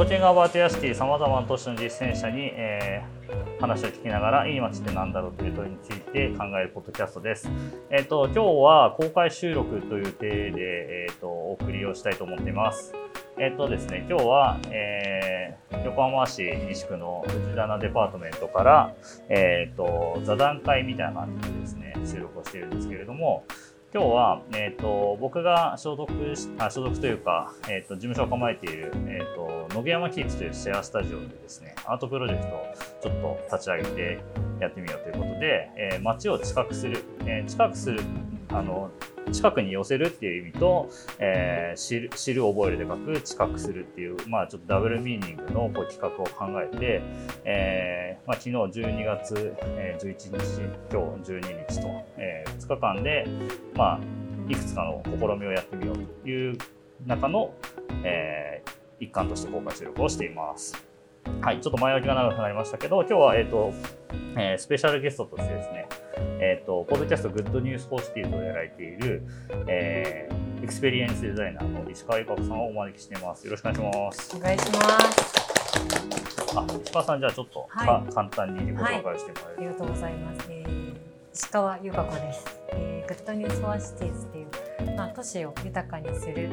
トーキングアバートヤシティさまざまな都市の実践者に、えー、話を聞きながらいい街って何だろうという問いについて考えるポッドキャストです。えっ、ー、と今日は公開収録という体でえっ、ー、とお送りをしたいと思っています。えっ、とですね今日は、え、横浜市西区の藤棚デパートメントからえっ、と座談会みたいな感じでですね収録をしているんですけれども。今日は、えーと、僕が所属あ所属というか、えーと、事務所を構えている、えーと、野毛山キーツというシェアスタジオでですねアートプロジェクトをちょっと立ち上げてやってみようということで、えー、街を近くする、えー、近くするあの近くに寄せるっていう意味と、えー、知る知る覚えるで書く近くするっていう、まあ、ちょっとダブルミーニングのこう企画を考えて、えーまあ、昨日12月、えー、11日今日12日と、えー、2日間で、まあ、いくつかの試みをやってみようという中の、えー、一環として公開収録をしています。はい、ちょっと前置きが長くなりましたけど、今日は、えっ、ー、と、えー、スペシャルゲストとしてですね、えっ、ー、と、ポッドキャスト Good News for Cities をやられている、えー、エクスペリエンスデザイナーの石川由香子さんをお招きしています。よろしくお願いします。お願いします。あ、石川さん、じゃあちょっと、はい、簡単にご紹介してもらえる、はい、ありがとうございます。えー、石川由香子です。えー、 Good News for Cities っていう、まあ、都市を豊かにする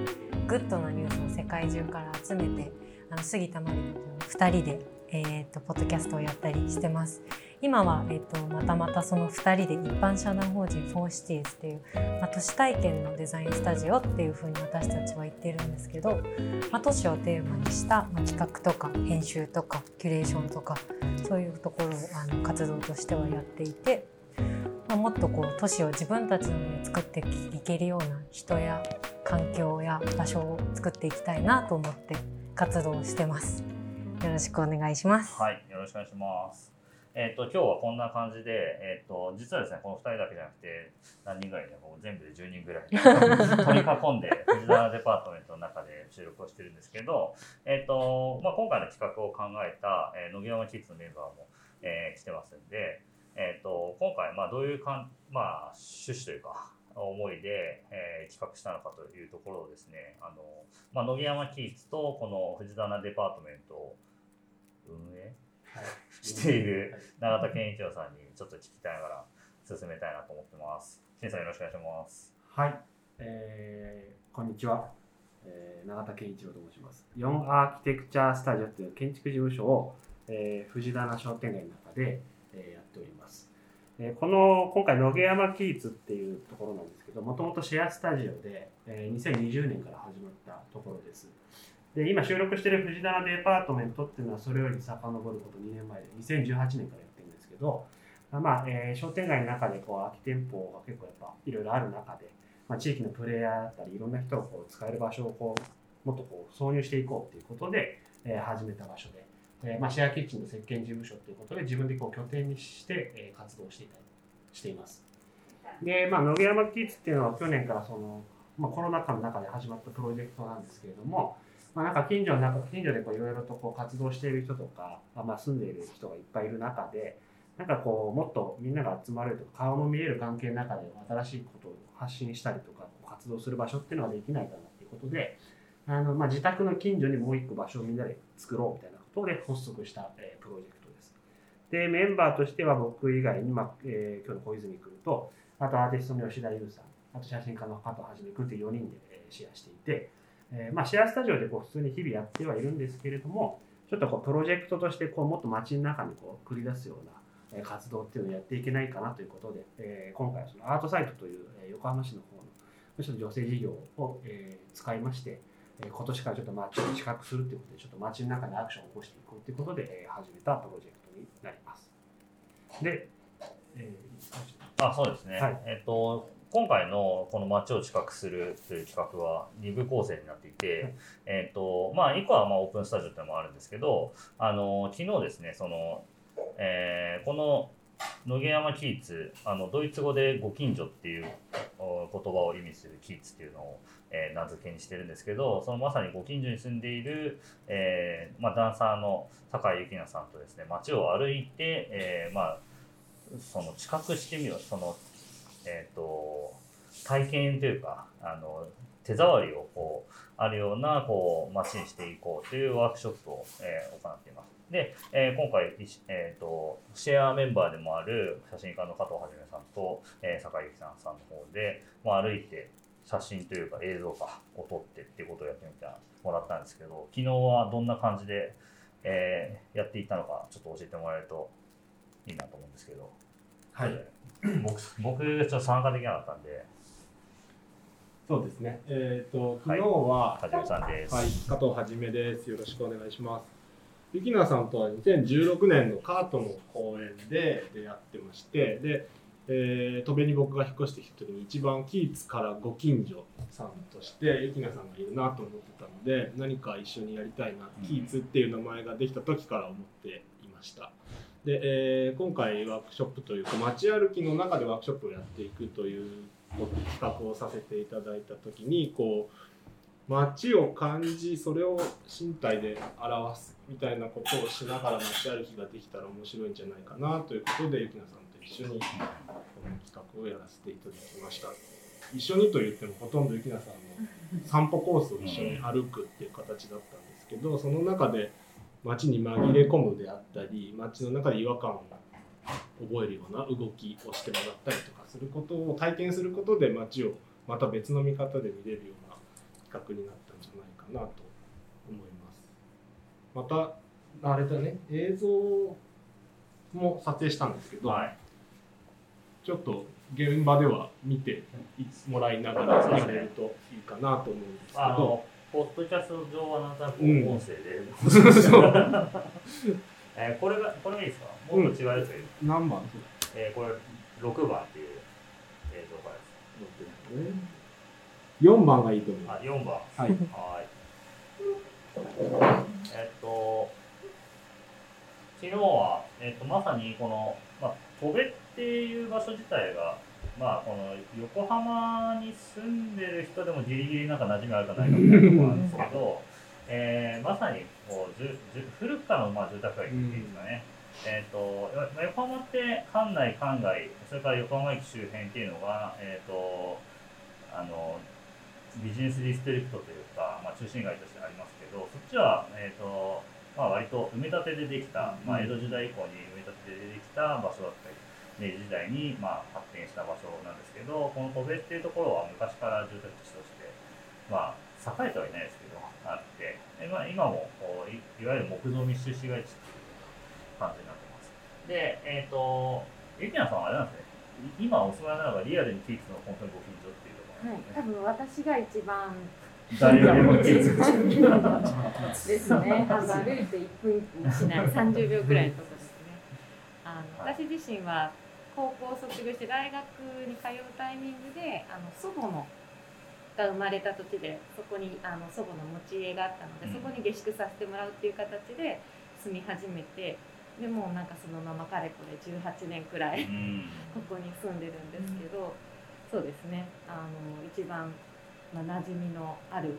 グッドなニュースを世界中から集めて、あの杉田真理子と2人でえーと、ポッドキャストをやったりしてます。今は、えーと、またまたその2人で一般社団法人 for Cities っていう、まあ、都市体験のデザインスタジオっていうふうに私たちは言ってるんですけど、まあ、都市をテーマにした、まあ、企画とか編集とかキュレーションとかそういうところをあの活動としてはやっていて、ま、もっとこう都市を自分たちので作っていけるような人や環境や場所を作っていきたいなと思って活動してます。よろしくお願いします。はい、よろしくお願いします。えっ、ー、と今日はこんな感じで、えっ、ー、と実はですねこの2人だけじゃなくて何人ぐらいねもう全部で10人ぐらい 取り囲んで藤沢デパートメントの中で収録をしてるんですけど、えっ、ー、とまあ、今回の企画を考えた、えー、野木山キッズのメンバーも、えー、来てますんで、えっと今回まあどういうかん、まあ、趣旨というか思いで、えー、企画したのかというところをですねあの、まあ、野木山キッズとこの藤棚デパートメントを運営している永田健一郎さんにちょっと聞きたいながら進めたいなと思ってます。健さんよろしくお願いします。はい、えー、こんにちは、えー、永田健一郎と申します。4アーキテクチャースタジオという建築事務所を、えー、藤棚商店街の中で、えー、やっております。え、この今回野毛山キーツっていうところなんですけどもともとシェアスタジオで、え、2020年から始まったところです。で今収録してる藤棚デパートメントっていうのはそれより遡ること2年前で2018年からやってるんですけど、まあえー、商店街の中でこう空き店舗が結構やっぱいろいろある中で、まあ、地域のプレイヤーだったりいろんな人がこう使える場所をこうもっとこう挿入していこうっていうことで、えー、始めた場所で、えーまあ、シェアキッチンの設計事務所ということで自分でこう拠点にして、えー、活動していたりしています。で、まあ、野毛山キッズっていうのは去年からその、まあ、コロナ禍の中で始まったプロジェクトなんですけれども、まあ、なんか近所の中近所でこういろいろとこう活動している人とか、まあ、住んでいる人がいっぱいいる中でなんかこうもっとみんなが集まれるとか顔の見える関係の中で新しいことを発信したりとか活動する場所っていうのができないかなっていうことであの、まあ、自宅の近所にもう一個場所をみんなで作ろうみたいなことで発足した、えー、プロジェクトです。でメンバーとしては僕以外に、まあえー、今日の小泉君とあとアーティストの吉田優さんあと写真家の加藤はじめ君という4人で、えー、シェアしていてえー、まあ、シェアスタジオでこう普通に日々やってはいるんですけれども、ちょっとこうプロジェクトとしてこうもっと街の中にこう繰り出すような活動っていうのをやっていけないかなということで、えー、今回はそのアートサイトという横浜市の方のちょっと女性事業を、えー、使いまして、え今年からちょっと街を近くするということで、ちょっと街の中でアクションを起こしていこうということで、え始めたプロジェクトになります。で、えー、あそうですね、はい、えっ、と今回のこの街を近くするという企画は2部構成になっていて、えっ、と、まあ、1個はまあオープンスタジオっていうのもあるんですけど、あの、昨日ですね、その、えー、この野毛山キーツ、あの、ドイツ語でご近所っていう言葉を意味するキーツっていうのを、えー、名付けにしてるんですけど、そのまさにご近所に住んでいる、えー、まあ、ダンサーの酒井幸奈さんとですね、街を歩いて、えー、まあ、その知覚してみよう、そのえーと、体験というかあの手触りをこうあるようなこう街にしていこうというワークショップを、えー行っています。で、えー今回、えー、とシェアメンバーでもある写真家の加藤はじめさんと、えー坂井由紀さんさんの方で、まあ、歩いて写真というか映像かを撮ってっていうことをやってみてもらったんですけど昨日はどんな感じで、えーやっていったのかちょっと教えてもらえるといいなと思うんですけど、はい。僕僕ちょっと参加できなかったんでそうですね。えっ、と、昨日は、はじめさんです。はい、加藤はじめです。よろしくお願いします。ゆきなさんとは2016年のカートの公演で出会ってまして、で、えー、戸辺に僕が引っ越してきた時に一番キーツからご近所さんとしてゆきなさんがいるなと思ってたので何か一緒にやりたいな、うん。キーツっていう名前ができた時から思っていました。で、えー今回ワークショップというか街歩きの中でワークショップをやっていくという企画をさせていただいた時にこう街を感じそれを身体で表すみたいなことをしながら街歩きができたら面白いんじゃないかなということでゆきなさんと一緒にこの企画をやらせていただきました。一緒にと言ってもほとんどゆきなさんの散歩コースを一緒に歩くっていう形だったんですけどその中で街に紛れ込むであったり街の中で違和感を覚えるような動きをしてもらったりとかすることを体験することで街をまた別の見方で見れるような企画になったんじゃないかなと思います。またあれだね映像も撮影したんですけど、はい。ちょっと現場では見てもらいながらやれるといいかなと思うんですけどあの、ポッドキャスト上はなんとなくうん音声で、えーこれが、これがいいですか？もっと違うやつがいい、何番？えーこれ、6番っていう映像からです。4番がいいと思いまあ、4番。す。はい。はい。えっと、昨日は、えっと、まさにこの、まあ、戸部っていう場所自体が、まあ、この横浜に住んでる人でもギリギリなんか馴染みあるかないかみたいなところなんですけど、えーまさにこうじゅじゅ古くからのまあ住宅街っていうんですかね。えっとまあ横浜って関内、関外、それから横浜駅周辺っていうのが、えっとあのビジネスディストリクトというか、まあ、中心街としてありますけど、そっちは、えーとまあ、割と埋め立てでできた、まあ、江戸時代以降に埋め立てでできた場所だったり、明治時代に、まあ、発展した場所なんですけど、この戸部っていうところは昔から住宅地として、まあ、栄えてはいないですけど、あって、でまあ、今もこうい、いわゆる木造密集市街地っていう感じになってます。で、えっ、と、ゆきなさんはあれなんですね、い今お住まいなのがリアルにキーツの本当にご近所っていうところはい多分私が一番誰よりもキーツですね。あの歩いて1分もしない30秒くらいのところですね。あのはい私自身は高校を卒業して大学に通うタイミングであの祖母のが生まれた土地でそこにあの祖母の持ち家があったので、うん。そこに下宿させてもらうっていう形で住み始めてでもうなんかそのままかれこれ18年くらいうん。ここに住んでるんですけど、そうですね。あの一番、まあ、馴染みのある、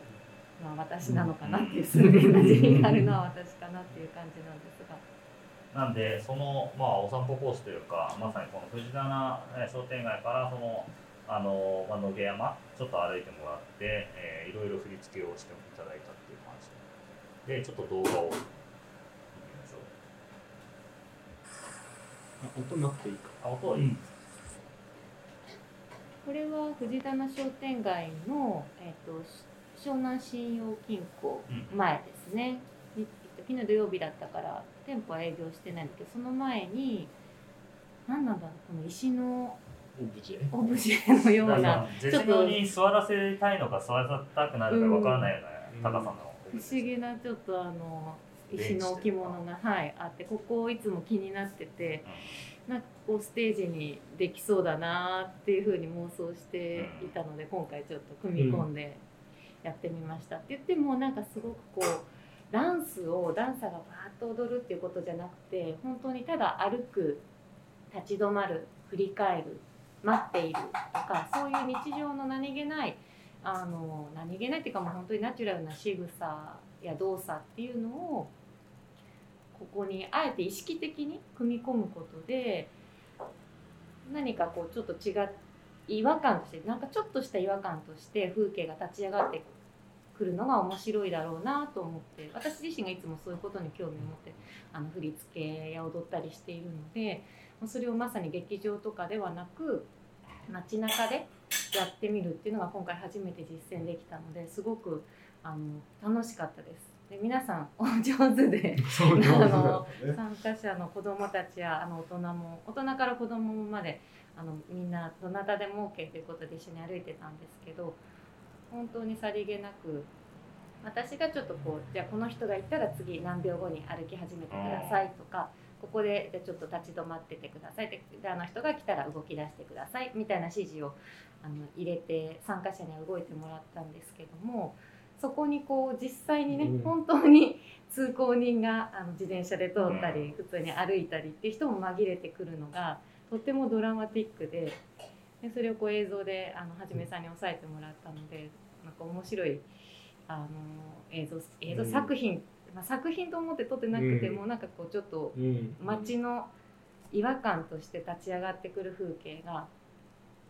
まあ、私なのかなっていう、住ん。で馴染みがあるのは私かなっていう感じなんですが。なんで、その、まあ、お散歩コースというか、まさにこの藤棚えー商店街から、その、あの、まあ、野毛山、ちょっと歩いてもらって、えーいろいろ振り付けをしていただいたっていう感じ。で、ちょっと動画を見てみましょう。音なくていいか。あ、音はいい、これは藤棚商店街の、えっと湘南信用金庫うん前ですね、に昨日土曜日だったから店舗は営業してないんだけどその前に何なんだろうこの石のオブジェ？オブジェのような絶妙に座らせたいのか座らせたくなるかわからないよううん。な高さの、不思議なちょっとあの石の置物が、はい、あってここいつも気になってて、なんかこうステージにできそうだなっていうふうに妄想していたので、今回ちょっと組み込んでやってみました、って言ってもなんかすごくこうダンスをダンサーがバーッと踊るっていうことじゃなくて本当にただ歩く立ち止まる振り返る待っているとかそういう日常の何気ないあの何気ないっていうかもう本当にナチュラルな仕草や動作っていうのをここにあえて意識的に組み込むことで何かこうちょっと違っ違和感としてなんかちょっとした違和感として風景が立ち上がってくるのが面白いだろうなと思って私自身がいつもそういうことに興味を持ってあの振り付けや踊ったりしているのでそれをまさに劇場とかではなく街中でやってみるっていうのが今回初めて実践できたのですごくあの楽しかったです。で皆さんお上手であの参加者の子どもたちやあの大人も大人から子どもまであのみんなどなたでも OK ということで一緒に歩いてたんですけど本当にさりげなく私がちょっとこうじゃあこの人がいたら次何秒後に歩き始めてくださいとかここでじゃあちょっと立ち止まっててくださいでであの人が来たら動き出してくださいみたいな指示をあの入れて参加者には動いてもらったんですけどもそこにこう実際にね、うん。本当に 通行人があの自転車で通ったり、普通に歩いたりっていう人も紛れてくるのがとてもドラマティックででそれをこう映像であのはじめさんに押さえてもらったのでなんか面白いあの映像映像うん。作品、まあ、作品と思って撮ってなくても、うなんかこうちょっとうん。街の違和感として立ち上がってくる風景が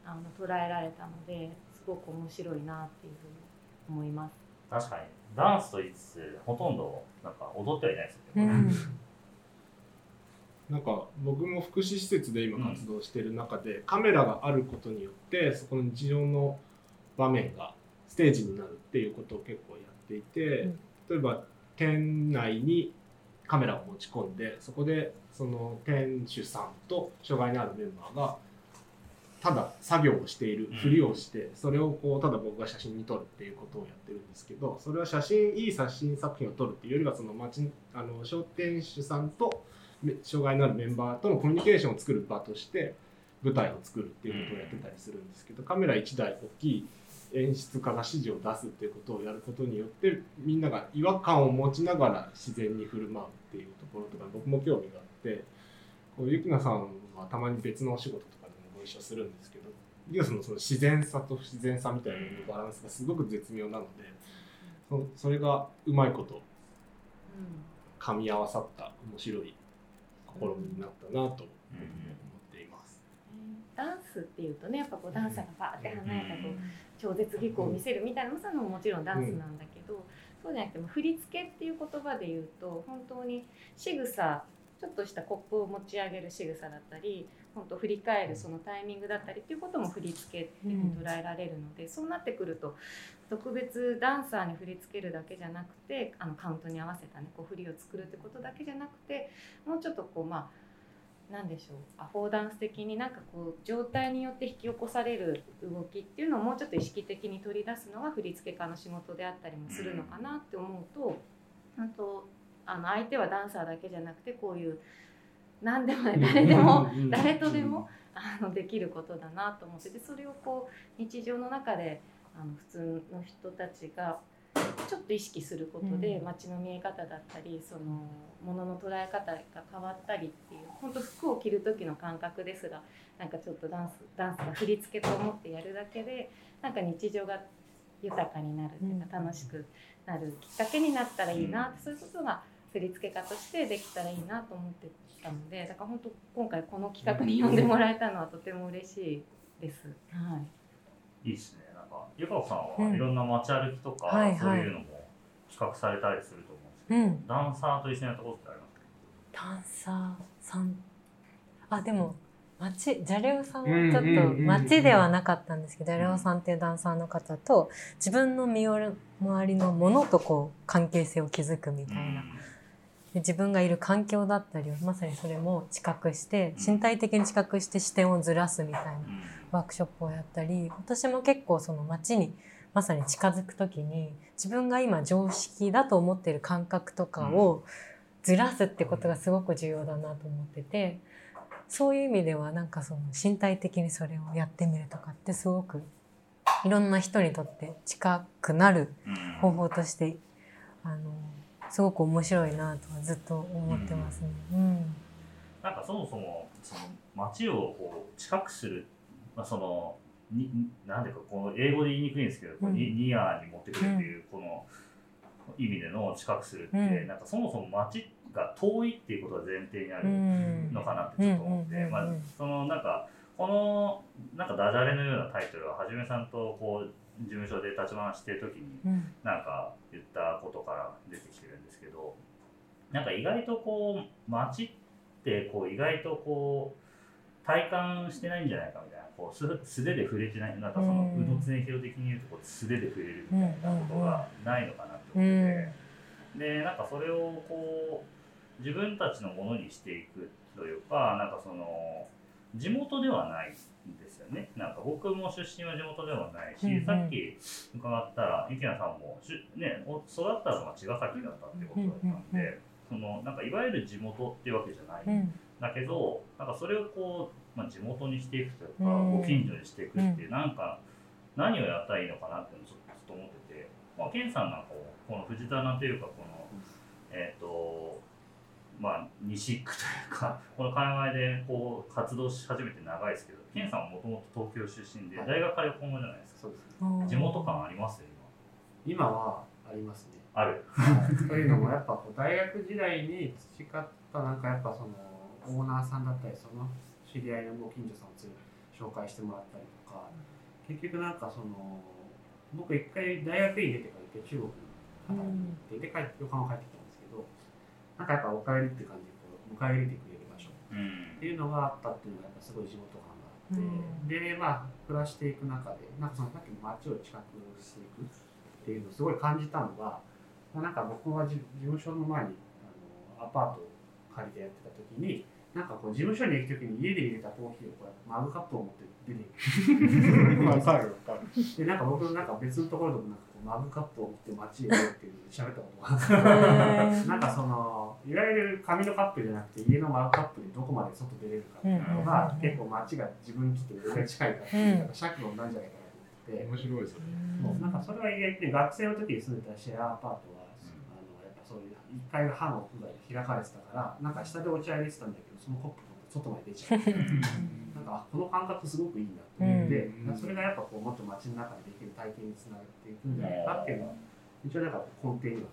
あの捉えられたのですごく面白いなっていうふうに思います。確かに。ダンスと言いつつほとんどなんか踊ってはいないですよね、うんなんか僕も福祉施設で今活動している中で、カメラがあることによってそこの日常の場面がステージになるっていうことを結構やっていて、うん例えば店内にカメラを持ち込んでそこでその店主さんと障害のあるメンバーがただ作業をしているうん。ふりをしてそれをこうただ僕が写真に撮るっていうことをやってるんですけどそれは写真いい写真作品を撮るっていうよりはその町あの商店主さんとめ障害のあるメンバーとのコミュニケーションを作る場として舞台を作るっていうことをやってたりするんですけどカメラ1台大きい演出家が指示を出すっていうことをやることによってみんなが違和感を持ちながら自然に振る舞うっていうところとか僕も興味があってこうゆきなさんはたまに別のお仕事とかでもご一緒するんですけどゆきなさんのその自然さと不自然さみたいなのバランスがすごく絶妙なのでそそれがうまいこと噛み合わさった面白い試みになったなと思っています。ダンスっていうとねやっぱこうダンサーがバーって華やかこう超絶技巧を見せるみたいなそういうのももちろんダンスなんだけど、そうじゃなくても振り付けっていう言葉で言うと本当に仕草ちょっとしたコップを持ち上げる仕草だったり本当振り返るそのタイミングだったりっていうことも振り付けって捉えられるので、そうなってくると特別ダンサーに振り付けるだけじゃなくてあのカウントに合わせたねこう振りを作るってことだけじゃなくてもうちょっとこうまあなんでしょうアフォーダンス的になんかこう状態によって引き起こされる動きっていうのをもうちょっと意識的に取り出すのが振付家の仕事であったりもするのかなって思うと本当あの相手はダンサーだけじゃなくてこういう何でもない誰でもうん。誰とでもあのできることだなと思っててそれをこう日常の中であの普通の人たちがちょっと意識することでうん。街の見え方だったりその物の捉え方が変わったりっていう本当服を着る時の感覚ですがなんかちょっとダンスダンスが振り付けと思ってやるだけでなんか日常が豊かになるというかうん。楽しくなるきっかけになったらいいなってそういうことが振り付け家としてできたらいいなと思ってたのでだから本当今回この企画に呼んでもらえたのはとても嬉しいです。はい。いいですねかゆかこさんうん。はいろんな街歩きとか、はいはい。そういうのも企画されたりすると思うんですけど、うん。ダンサーと一緒にやったことってありますか？ダンサーさん。あでも町ジャレオさんはうんちょっとうんうんうん町ではなかったんですけど、ジャレオさんっていうダンサーの方と自分の身周りのものとこう関係性を築くみたいな、で自分がいる環境だったりをまさにそれも知覚して身体的に知覚して視点をずらすみたいな。うんワークショップをやったり私も結構その街にまさに近づく時に自分が今常識だと思っている感覚とかをずらすってことがすごく重要だなと思っててそういう意味ではなんかその身体的にそれをやってみるとかってすごくいろんな人にとって近くなるうん。方法としてあのすごく面白いなとはずっと思ってますね。うん。なんかそもそもその街をこう近くする、まあ、そのになんていうかこう英語で言いにくいんですけど、こううん。ニニアに持ってくるっていうこの意味での近くするって、うん。なんかそもそも街が遠いっていうことが前提にあうるんのかなってちょっと思って、うん。まあ、そのなんかこのなんかダジャレのようなタイトルははじめさんとこう事務所で立ち話してる時にうん。なんか言ったことから出てきてるんですけどなんか意外とこう街ってこう意外とこう体感してないんじゃないかみたいなこう素素手で触れてないなんかそのうん。宇野常弘的に言うとこう素手で触れるみたいなことがないのかなって。う思ってでなんかそれをこう自分たちのものにしていくというかなんかその地元ではないんですよね。なんか僕も出身は地元ではないし、うんうん。さっき伺ったら池谷さんもし、ね、お育ったのが茅ヶ崎だったってことだったんで、うんうん。そのなんかいわゆる地元っていうわけじゃない、うん。だけどなんかそれをこう、まあ、地元にしていくというか、うん。ご近所にしていくっていう、なんか何をやったらいいのかなっていうのをちょっとずっと思ってて、まあ、ケンさんなんかもこの藤棚というかこの、えっ、とまあ西区というか この界隈でこう活動し始めて長いですけどケンさんはもともと東京出身ではい。大学から横浜じゃないですか。そうですね。うん地元感ありますよ今。はありますね。今ある。というのもやっぱこう大学時代に培ったなんかやっぱそのオーナーさんだったりその知り合いのご近所さんをつ紹介してもらったりとか。結局なんかその僕一回大学院出てから中国に働いてで帰って横浜帰ってきたんですけどなんかやっぱお帰りって感じでこう迎え入れてくれる場所。うんっていうのがあったっていうのがやっぱすごい地元感があって、うん。でまあ暮らしていく中でなんかそのさっきの街を近くしていくっていうのをすごい感じたのが、まあ、なんか僕がじ事務所の前にあのアパートを借りてやってた時になんかこう事務所に行く時に家で入れたコーヒーをこうマグカップを持って出ていく。わかるわかる。でなんか僕なんか別のところでもなんかこうマグカップを持って街へ出るっていうので喋ったことが。あってへー。なんかそのいわゆる紙のカップじゃなくて家のマグカップでどこまで外出れるかっていうのが、うん。結構街が自分にとって俺が近いからっていう、なん。か尺論なんじゃないかなと思って、面白いですよね。なんかそれは意外とね学生の時に住んでたシェアアパートは、あのやっぱそういう1階が歯の屋外で開かれてたからなんか下でお茶入れてたんだけどそのコップが外まで出ちゃうなんかあこの感覚すごくいいなと思って、うんそれがやっぱこうもっと街の中でできる体験につながっていくんじゃないかっていうのは一応なんか根底には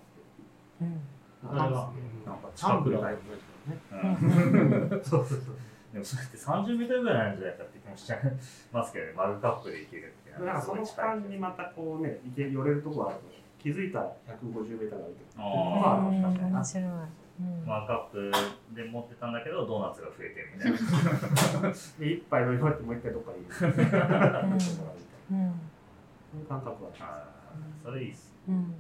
うんあって。それはなんか近くだよ、ね。うんそうそうそう。でもそれって30メートルぐらいなんじゃないかって気もしちゃいますけどね、マグカップでいけるっていうのはなんかその間にまたこうね、行け寄れるとこあると気づいたら150メートル歩いてる。あうんまあ確か面白い。うんマグカップで持ってたんだけど、ドーナツが増えてるみたいな。で、一杯飲み終わってもう一回どっかに行く。みたいなうんそういう感覚はあそれいいっす。うん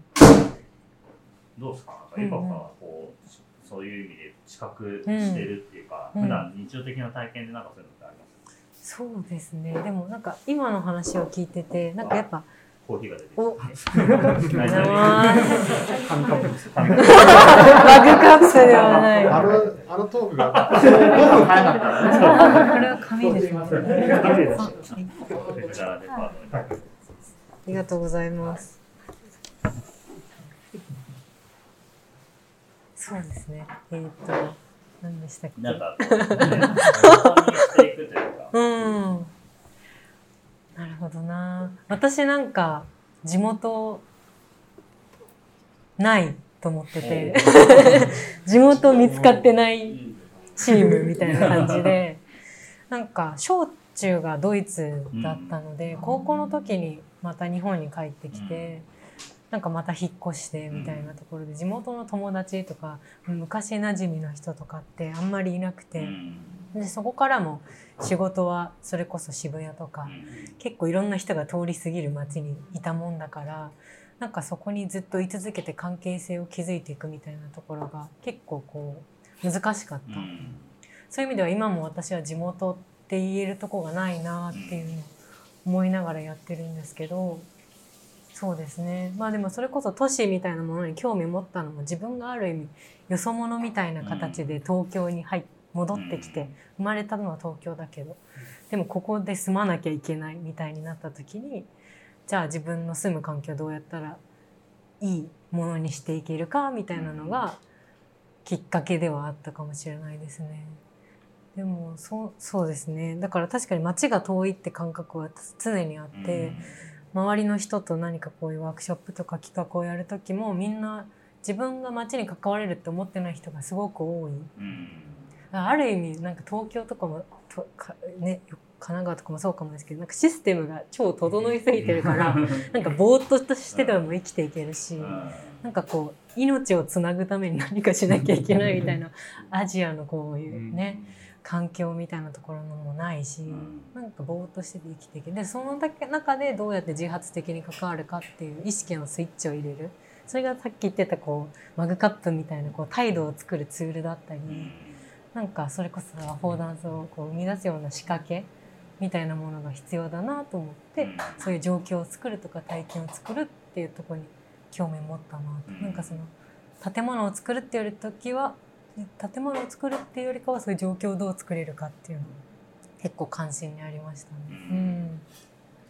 どうですか？なんかエパカはこう、そういう意味で知覚してるっていうか、うん普段日常的な体験でなんかそういうのってあります？そうですね。でもなんか今の話を聞いてて、なんかやっぱコーヒーが出てきおて。ありがとうございます。紙カップです。マグカップではない。あの、あのトークが、これは紙ですね。紙ですありがとうございます。そうですね。えーっと、何でしたっけ？なんか、ね、本当にしていくというか、うん。なるほどな。私なんか地元ないと思ってて、地元見つかってないチームみたいな感じで、なんか小中がドイツだったので、高校の時にまた日本に帰ってきて、なんかまた引っ越してみたいなところで地元の友達とか昔馴染みの人とかってあんまりいなくうて、ん。でそこからも仕事はそれこそ渋谷とか結構いろんな人が通り過ぎる街にいたもんだからなんかそこにずっと居続けて関係性を築いていくみたいなところが結構こう難しかった、うん。そういう意味では今も私は地元って言えるとこがないなっていうのを思いながらやってるんですけどそうですね。まあでもそれこそ都市みたいなものに興味を持ったのも自分がある意味よそ者みたいな形で東京に入っ戻ってきて生まれたのは東京だけどでもここで住まなきゃいけないみたいになった時にじゃあ自分の住む環境どうやったらいいものにしていけるかみたいなのがきっかけではあったかもしれないですね。でもそうそうですね。だから確かに街が遠いって感覚は常にあって、周りの人と何かこういうワークショップとか企画をやる時もみんな自分が街に関われるって思ってない人がすごく多い。うんある意味なんか東京とかもとかね神奈川とかもそうかもですけどなんかシステムが超整いすぎてるからなんかぼーっとしてでも生きていけるし、なんかこう命をつなぐために何かしなきゃいけないみたいなアジアのこういうね、環境みたいなところのもないし、なんかぼーっとしてて生きていけるでその中でどうやって自発的に関わるかっていう意識のスイッチを入れる。それがさっき言ってたこうマグカップみたいなこう態度を作るツールだったり、なんかそれこそアフォーダンスをこう生み出すような仕掛けみたいなものが必要だなと思って、そういう状況を作るとか体験を作るっていうところに興味を持ったなと、なんかその建物を作るっていう時は建物を作るっていうよりかはそういう状況をどう作れるかっていうの結構関心にありましたね。うん、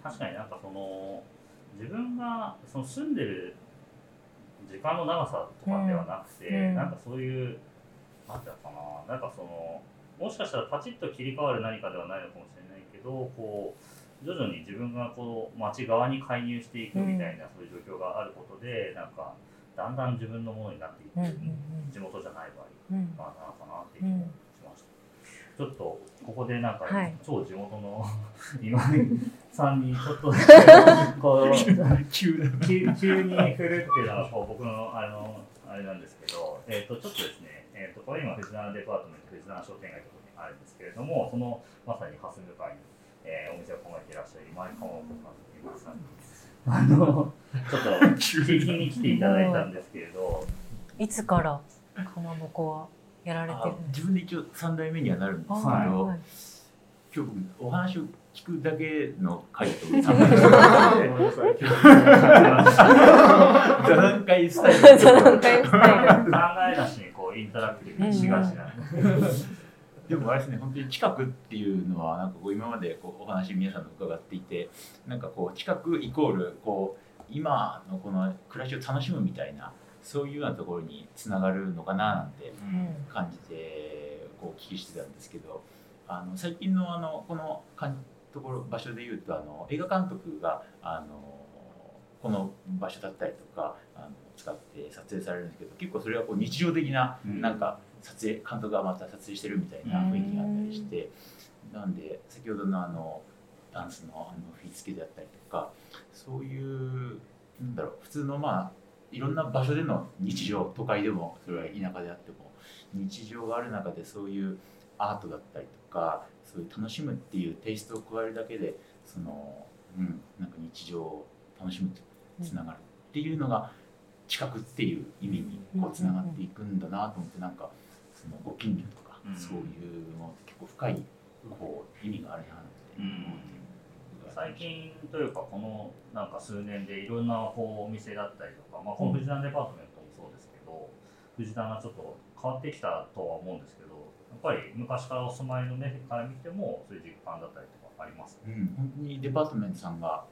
確かになんかその自分がその住んでる時間の長さとかではなくて、うん、なんかそういうなんていうのかな。なんかそのもしかしたらパチッと切り替わる何かではないのかもしれないけどこう徐々に自分がこう街側に介入していくみたいな、そういう状況があることでなんかだんだん自分のものになっていく、地元じゃない場合、まあなのかなっていう気もしました。ちょっとここでなんか、超地元の今井さんにちょっと こう急急に振るっていうのはこう僕のあのあれなんですけど、えっ、ー、とちょっとですね、えっ、ー、とこれ今藤沢デパートメント藤沢商店街ところにあるんですけれども、そのまさに霞向かいに、えー、お店を構えていらっしゃる今井かもこさんという皆さんに。あのちょっと 聞きに来ていただいたんですけれど。いつからかまぼこはやられてる自分で一応三代目にはなるんですけど、はい、今日お話を聞くだけの回と 座談会スタイル。座談会スタイル。考えなしインタラクティブにしがちな、でもあれですね本当に近くっていうのはなんかこう今までこうお話皆さんの伺っていてなんかこう近くイコールこう今のこの暮らしを楽しむみたいなそういうようなところにつながるのかななんて感じてこうお聞きしてたんですけどあの最近のあのこのところ場所でいうとあの映画監督があのこの場所だったりとかあの使って撮影されるんですけど結構それはこう日常的ななんか撮影監督がまた撮影してるみたいな雰囲気があったりしてなんで先ほどのあのダンスのあの振り付けであったりとかそういうなんだろう普通のまあいろんな場所での日常都会でもそれは田舎であっても日常がある中でそういうアートだったりとかそういう楽しむっていうテイストを加えるだけでその、うん、なんか日常を楽しむとつながるっていうのが近くっていう意味にこうつながっていくんだなと思ってなんかそのご近所とかそういうの結構深いこう意味があるなって思って。最近というかこのなんか数年でいろんなこうお店だったりとか、まあ、この藤棚デパートメントもそうですけど、藤棚がちょっと変わってきたとは思うんですけどやっぱり昔からお住まいの目から見てもそういう実感だったりとかあります、ね、うん、本当にデパートメントさんが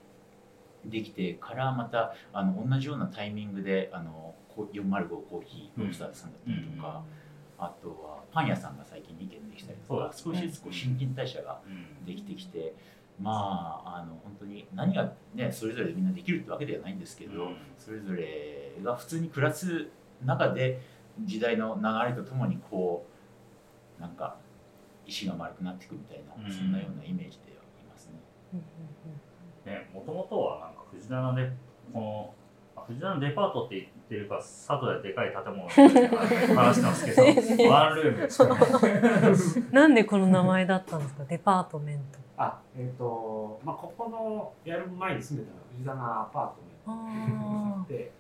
できてからまたあの同じようなタイミングであの405コーヒーロースターさんだったりとか、うん、あとはパン屋さんが最近2軒できたりとか、少しずつこう新陳代謝ができてきて。まああの本当に何がねそれぞれみんなできるってわけではないんですけど、それぞれが普通に暮らす中で時代の流れとともにこうなんか石が丸くなっていくみたいな、そんなようなイメージではいますね。ねもともとはなんか藤棚でこの藤棚デパートって言ってるか佐渡ででかい建物の 話なんですけどワンルーム。ですねなんでこの名前だったんですか？デパートメント。あえっ、ー、とまあここのやる前に住んでたのは藤棚アパートメント。で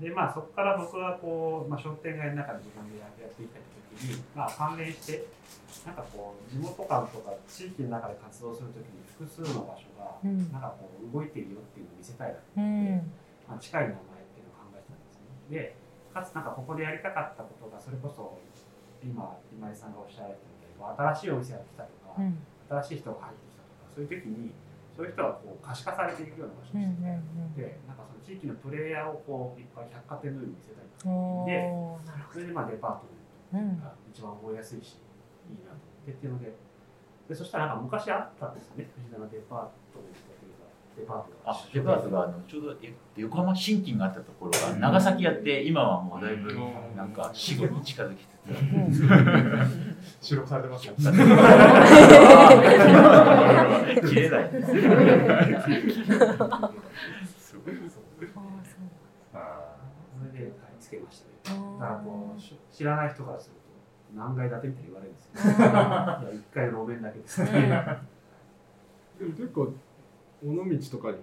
でまあそこから僕はこう、まあ、商店街の中で自分でやっていった時に、まあ、関連してなんかこう地元感とか地域の中で活動する時に複数の場所がなんかこう動いてるよっていうのを見せたいなって思って、まあ、近い名前っていうのを考えてたんですね。でかつなんかここでやりたかったことがそれこそ今今井さんがおっしゃられたみたいに新しいお店が来たとか、うん。新しい人が入ってきたとかそういう時にそういう人がこう可視化されていくような場所ですね、でなんかその地域のプレイヤーをこういっぱい百貨店のように見せたりとか。でそれでまあデパートが一番覚えやすいし、いいなと。思ってっていうのででそしたらなんか昔あったんですよね。藤棚デパートメントというかデパートが。あデパートがあのちょうどえ横浜新規があったところが長崎やって今はもうだいぶなんか死後に近づきつつ収録されてますよ。切れないです あーそう。あそれで、はい、つけましたね。知らない人からすると何階建てみたいに言われるんですよ。いや一階の路面だけです。うん。でも結構尾道とかにも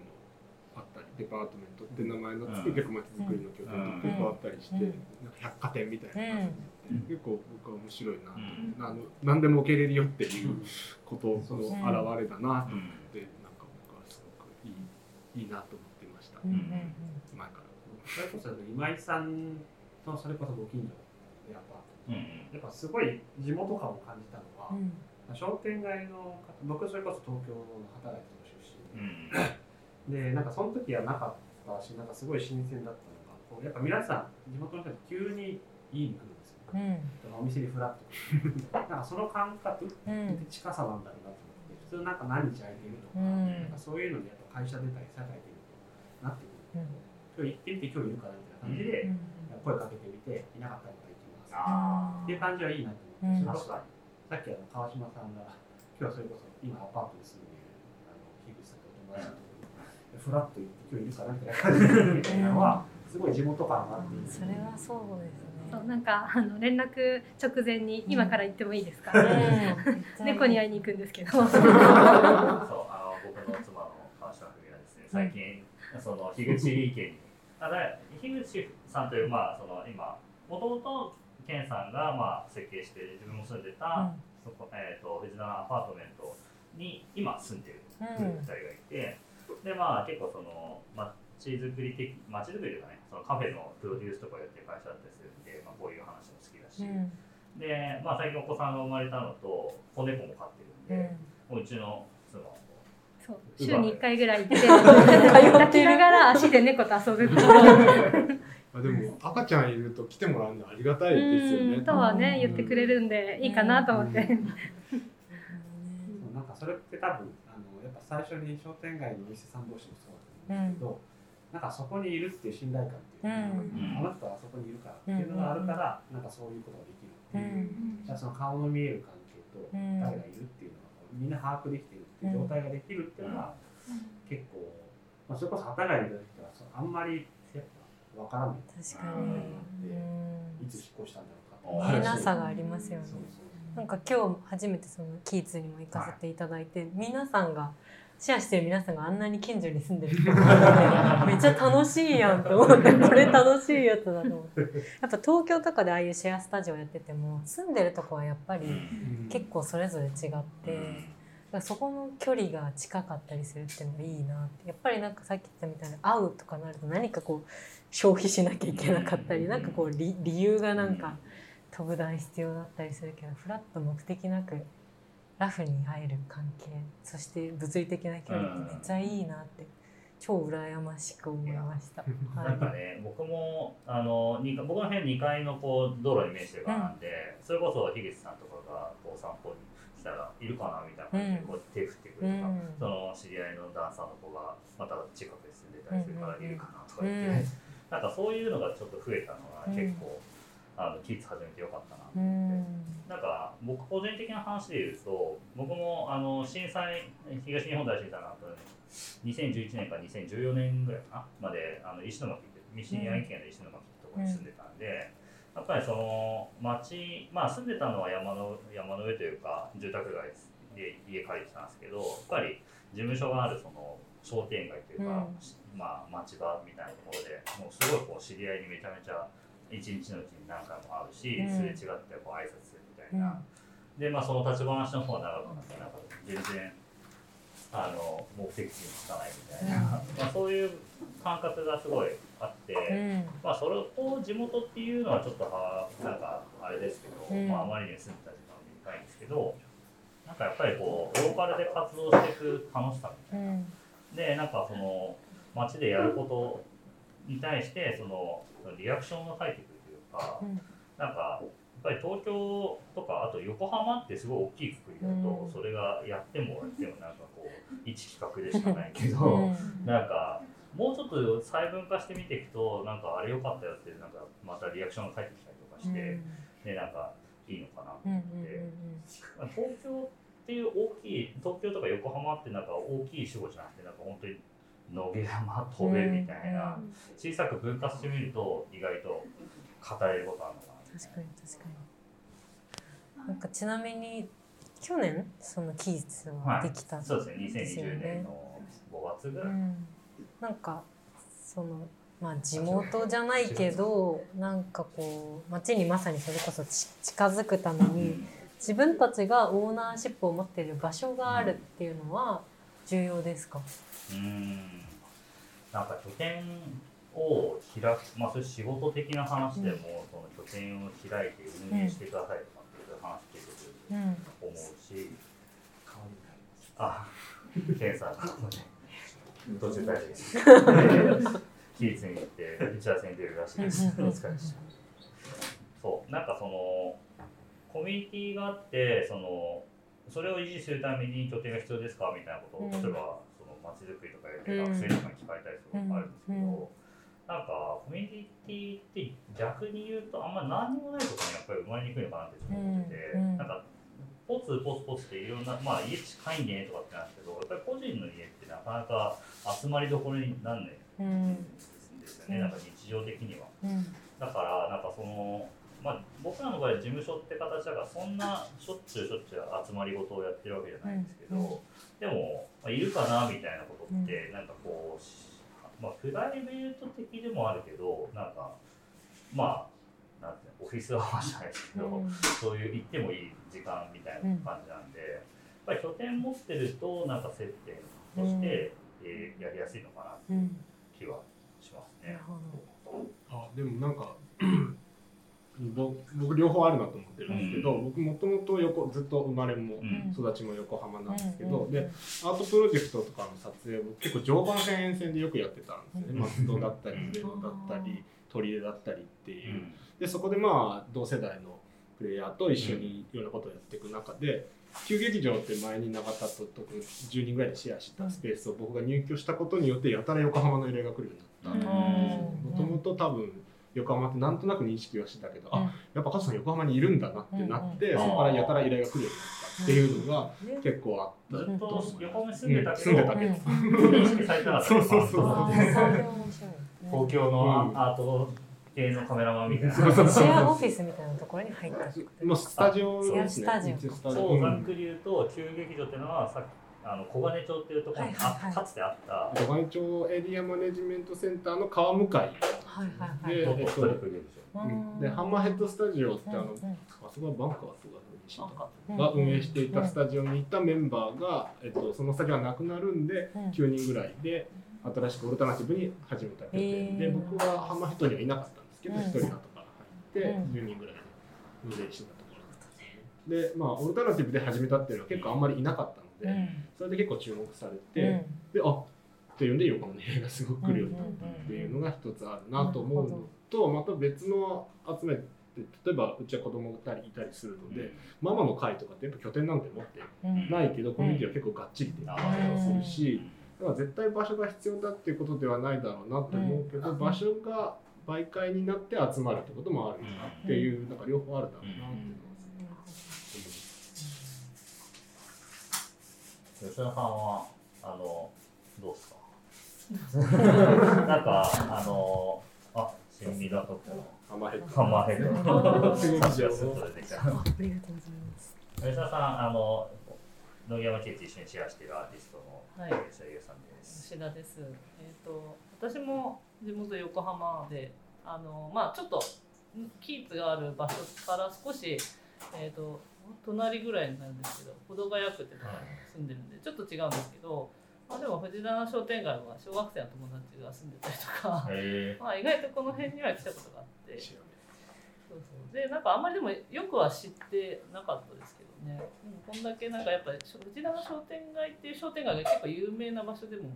あったりデパートメントって名前のつく結構街づくりの拠点とか結構あったりして、うん。なんか百貨店みたいな感じで、うん。結構僕は面白いなとうん。あの何でも受け入れるよっていうことの表れだなとうん思って、なんか僕はすごくいいいいなと思ってました、前から。それこそ今井さんとそれこそご近所でやっぱうん。やっぱすごい地元感を感じたのは、うん。商店街の方僕それこそ東京の働いてた出身うんででなんかその時はなかったしなんかすごい新鮮だったのがこうやっぱ皆さん地元の人って急に家に来るんですよ、うん。お店にフラッと なんかその感覚うん。って近さなんだろうなと思って普通なんか何日空いてるとか,、うん。なんかそういうのでやっぱ会社出たり社会出るとなってくる。うん。今日行ってみて今日いるかなみたいな感じで、うん。声かけてみていなかったらまた行きますあっていう感じはいいなとうん思って、それこそさっきあの川島さんが今日はそれこそ今アパートに住んでいるあの樋口さんとお友達のところにフラッと行って今日いるかなみたいな感じでみたいなのはすごい地元感があっていい。それはそうですね。そうなんかあの連絡直前に今から行ってもいいですか、うん。猫に会いに行くんですけど。そう。あの僕の妻の川島文也ですね。最近、その樋口家に。あだ樋口さんというまあその今もともと健さんがまあ設計して自分も住んでた、そこえー、と藤田のアパートメントに今住んでるうん。2人がいて、でまあ結構その街づくり的街づくりというかねそのカフェのプロデュースとかやってる会社だったりするんで、まあ、こういう話も好きだし、うん。で、まあ、最近お子さんが生まれたのと子猫も飼ってるんで、もううちの妻も。そう週に1回ぐらい行って 通抱ってる。きながら足で猫と遊ぶっていう。ま あ、でも赤ちゃんいると来てもらうのはありがたいですよね。うんとはね言ってくれるんでいいかなと思って、そうなんかそれって多分あのやっぱ最初に商店街のお医者さん同士もそうだと思うんですけど、なんかそこにいるっていう信頼感っていうか、うん。あの人はそこにいるからっていうのがあるから、なんかそういうことができるっていう、じゃあその顔の見える関係とうん誰がいるっていうのがこうみんな把握できてるっていう状態ができるっていうのが結構、まあ、それこそ旗がいる時はそうあんまり分からない確かに。いつ引っ越したんだろうか見えなさがありますよね。なんか今日初めてそのキーツにも行かせていただいて、皆さんがシェアしてる皆さんがあんなに近所に住んでる めっちゃ楽しいやんと思ってこれ楽しいやつだと思って。やっぱ東京とかでああいうシェアスタジオやってても住んでるとこはやっぱりうん。結構それぞれ違って、そこの距離が近かったりするっていうのがいいなって。やっぱりなんかさっき言ったみたいに会うとかなると何かこう消費しなきゃいけなかったりなんかこう理理由がなんか飛ぶ台必要だったりするけどフラッと目的なくラフに会える関係そして物理的な距離ってめっちゃいいなって超羨ましく思いました。なんかね、僕もあの二階僕の部屋2階のこう道路に面してるからなんで、それこそ樋口さんとかがこう散歩に来たらいるかなみたいな感じでこう手振ってくるとか、うん。その知り合いのダンサーの子がまた近くに住んでたりするからいるかなとか言って、うんなんかそういうのがちょっと増えたのが結構、あのキッズ始めてよかったなとう思って。ん。なんか僕個人的な話で言うと僕もあの震災東日本大震災の後に2011年から2014年ぐらいかなまであの石巻って西宮城県の石巻ってところに住んでたんで、やっぱりその町まあ住んでたのは山の山の上というか住宅街で家借りてたんですけどやっぱり事務所があるその商店街というか、まあ町場みたいなところでもうすごいこう知り合いにめちゃめちゃ一日のうちに何回も会うし、うん。すれ違ってこう挨拶するみたいな、でまあその立ち話の方は長くなってなんか全然あの目的地に着かないみたいな、まあそういう感覚がすごいあって、うん。まあそれを地元っていうのはちょっとはなんかあれですけど、うん。まああまりに住んでた時間は短いんですけどなんかやっぱりこうローカルで活動していく楽しさみたいな、うん。でなんかその街でやることに対してそのリアクションが返ってくるというか、うん。なんかぱり東京とかあと横浜ってすごい大きいくくりだと、うん。それがやってもやってもなんかこう一企画でしかないけど、うん。なんかもうちょっと細分化して見ていくとなんかあれ良かったよってなんかまたリアクションが返ってきたりとかして、でなんかいいのかなとうんうん思って、東京っていう大きい東京とか横浜ってなんか大きい主語じゃなくてなんか本当に野毛山飛べみたいな、うん。小さく分割してみると意外と語れることあるのかな確かに確かに。なんかちなみに去年その期日はできた、そうですね。ですよね2020年の5月ぐらい、うん、なんかそのまあ地元じゃないけどなんかこう町にまさにそれこそち近づくために自分たちがオーナーシップを持っている場所があるっていうのは重要ですか、うん。なんか拠点を開く、まあ、そういう仕事的な話でも、その拠点を開いて運営してくださいとかっていう話聞いてくるうん。と思うし、あ、ケンさんが途中退職して、期日に行って打ち合わせに出るらしいです。お疲れ。そう、なんかそのコミュニティがあって、そのそれを維持するために拠点が必要ですか？みたいなことを、うん。例えばその街づくりとかやってうん学生とかに聞かれたりすることがあるんですけど、うん。なんかコミュニティって逆に言うとあんま何にもないことにやっぱり生まれにくいのかなって思ってて、なんかポツポツポツっていろんなまあ家近いねとかってなんですけどやっぱり個人の家ってなかなか集まりどころになんないうんんですよね、なんか日常的には。うんだからなんかそのまあ、僕らの場合は事務所って形だからそんなしょっちゅうしょっちゅう集まり事をやってるわけじゃないんですけど、うんでも、まあ、いるかなみたいなことって、なんかこうし、まあ、プライベート的でもあるけどなんかまあなんていうのオフィスアワーじゃないですけど、うん。そういう行ってもいい時間みたいな感じなんで、やっぱり拠点持ってるとなんか接点として、えーやりやすいのかなっていううん。気はしますね。あでもなんか僕僕両方あるなと思ってるんですけど、僕もともと横ずっと生まれもうん。育ちも横浜なんですけど、うん。でアートプロジェクトとかの撮影を結構常磐線沿線でよくやってたんですよね、松戸だったり上野だったり取手だったりっていう、でそこでまあ同世代のプレイヤーと一緒にいろんなことをやっていく中で旧劇場って前に永田と特に10人ぐらいでシェアしたスペースを僕が入居したことによってやたら横浜の依頼が来るようになったんですよ。うん。もともと多分横浜ってなんとなく認識はしてたけど、うん。あやっぱ加藤さん横浜にいるんだなってなって、うんそこからやたら依頼が来るようになったっていうのが結構あったずっとと思横浜に住んでたけど、うん住んでたけど認識されたそうそうそうそれ面白いね公共のうんアート系のカメラマンみたいな。シェアオフィスみたいなところに入ったってこともうスタジオですね。スタジオ一応スタジオ。そうざっくり言うと、旧劇場っていうのはさっきあの小金町っていうところにあ、はいはいはい。かつてあった。ドバイ町エリアマネジメントセンターの川向かい。はいはいはい。で東京ストリップ劇場。う？ん。でハンマーヘッドスタジオってあの、うんうんあそこはバンカーとかが運営していたスタジオに行ったメンバーが、えっと、そのスタジオがなくなるんでうん。9人ぐらいで新しくオルタナティブに始めた拠点で僕はハンマーヘッドにはいなかったんですけどうん。1人後から入ってうん。10人ぐらいで運営してたところでまあオルタナティブで始めたっていうのは結構あんまりいなかったので、それで結構注目されて、うん。であっていうんで横の映画がすごく来るようになったっていうのが一つあるなと思うのとまた別の集めて例えばうちは子供がいたりするので、ママの会とかってやっぱ拠点なんて持ってうん。ないけどコミュニティは結構がっちりできたりとかするし、だから絶対場所が必要だっていうことではないだろうなと思うけど、場所が媒介になって集まるってこともあるなっていう、なんか両方あるだろうなっていうのは吉田さんはあのどうですか？なんかあのあ新ミラトップのハマヘッハンマーヘッドの写真がスッと出てきた。ありがとうございます吉田さんあの野木山圭一一緒にシェアしているアーティストのはい吉田優さんです。吉田です。えっ、と私も地元横浜で、あのまあちょっとんキーツがある場所から少しえっ、と隣ぐらいになるんですけど、保土ヶ谷区ってところに住んでるんでちょっと違うんですけど、まあでも藤棚商店街は小学生の友達が住んでたりとか、へまあ意外とこの辺には来たことがあって、調そうそう。でなんかあんまりでもよくは知ってなかったですけどね。でもこんだけなんかやっぱり藤棚商店街っていう商店街が結構有名な場所でも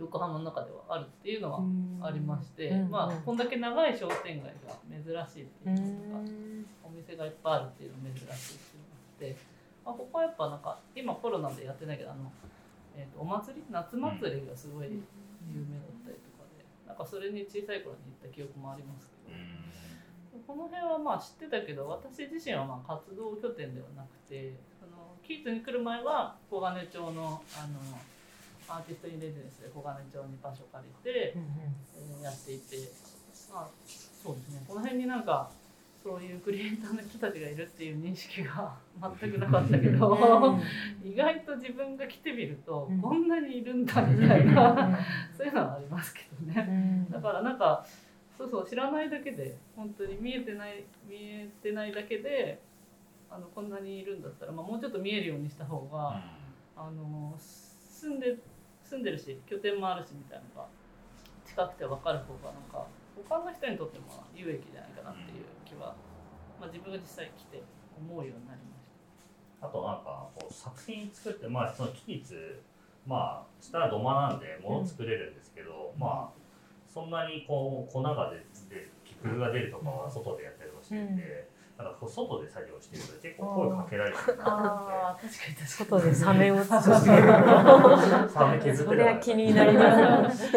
横浜の中ではあるっていうのはありまして、うんまあこんだけ長い商店街が珍しいってういうん。か、お店がいっぱいあるっていうのが珍しいっていうのがあって、まあ、ここはやっぱなんか今コロナでやってないけどあの、えー、とお祭り？夏祭りがすごい有名だったりとかでなんかそれに小さい頃に行った記憶もありますけど。この辺はまあ知ってたけど私自身はまあ活動拠点ではなくてそのキーツに来る前は小金町のあのアーティストインレジデンスで小金町に場所借りて、えーやっていてまあそうですね。この辺になんかそういうクリエイターの人たちがいるっていう認識が 全くなかったけど意外と自分が来てみるとうん。こんなにいるんだみたいなそういうのはありますけどね。だからなんかそうそう知らないだけで本当に見えてない見えてないだけであのこんなにいるんだったら、まあ、もうちょっと見えるようにした方が、あの住んで住んでるし拠点もあるしみたいなのが近くて分かる方がなんか他の人にとっても有益じゃないかなっていう気は、まあ、自分が実際来て思うようになりました。あとなんかこう作品作ってまあその期日まあしたら土間なんで物作れるんですけど、まあそんなにこう粉が出て気空が出るとかは外でやったりもしてるんで、なんかこう外で作業してると結構声かけられるなああ確かに確かに。外でサメを作ってサメ削ってそれは気になります。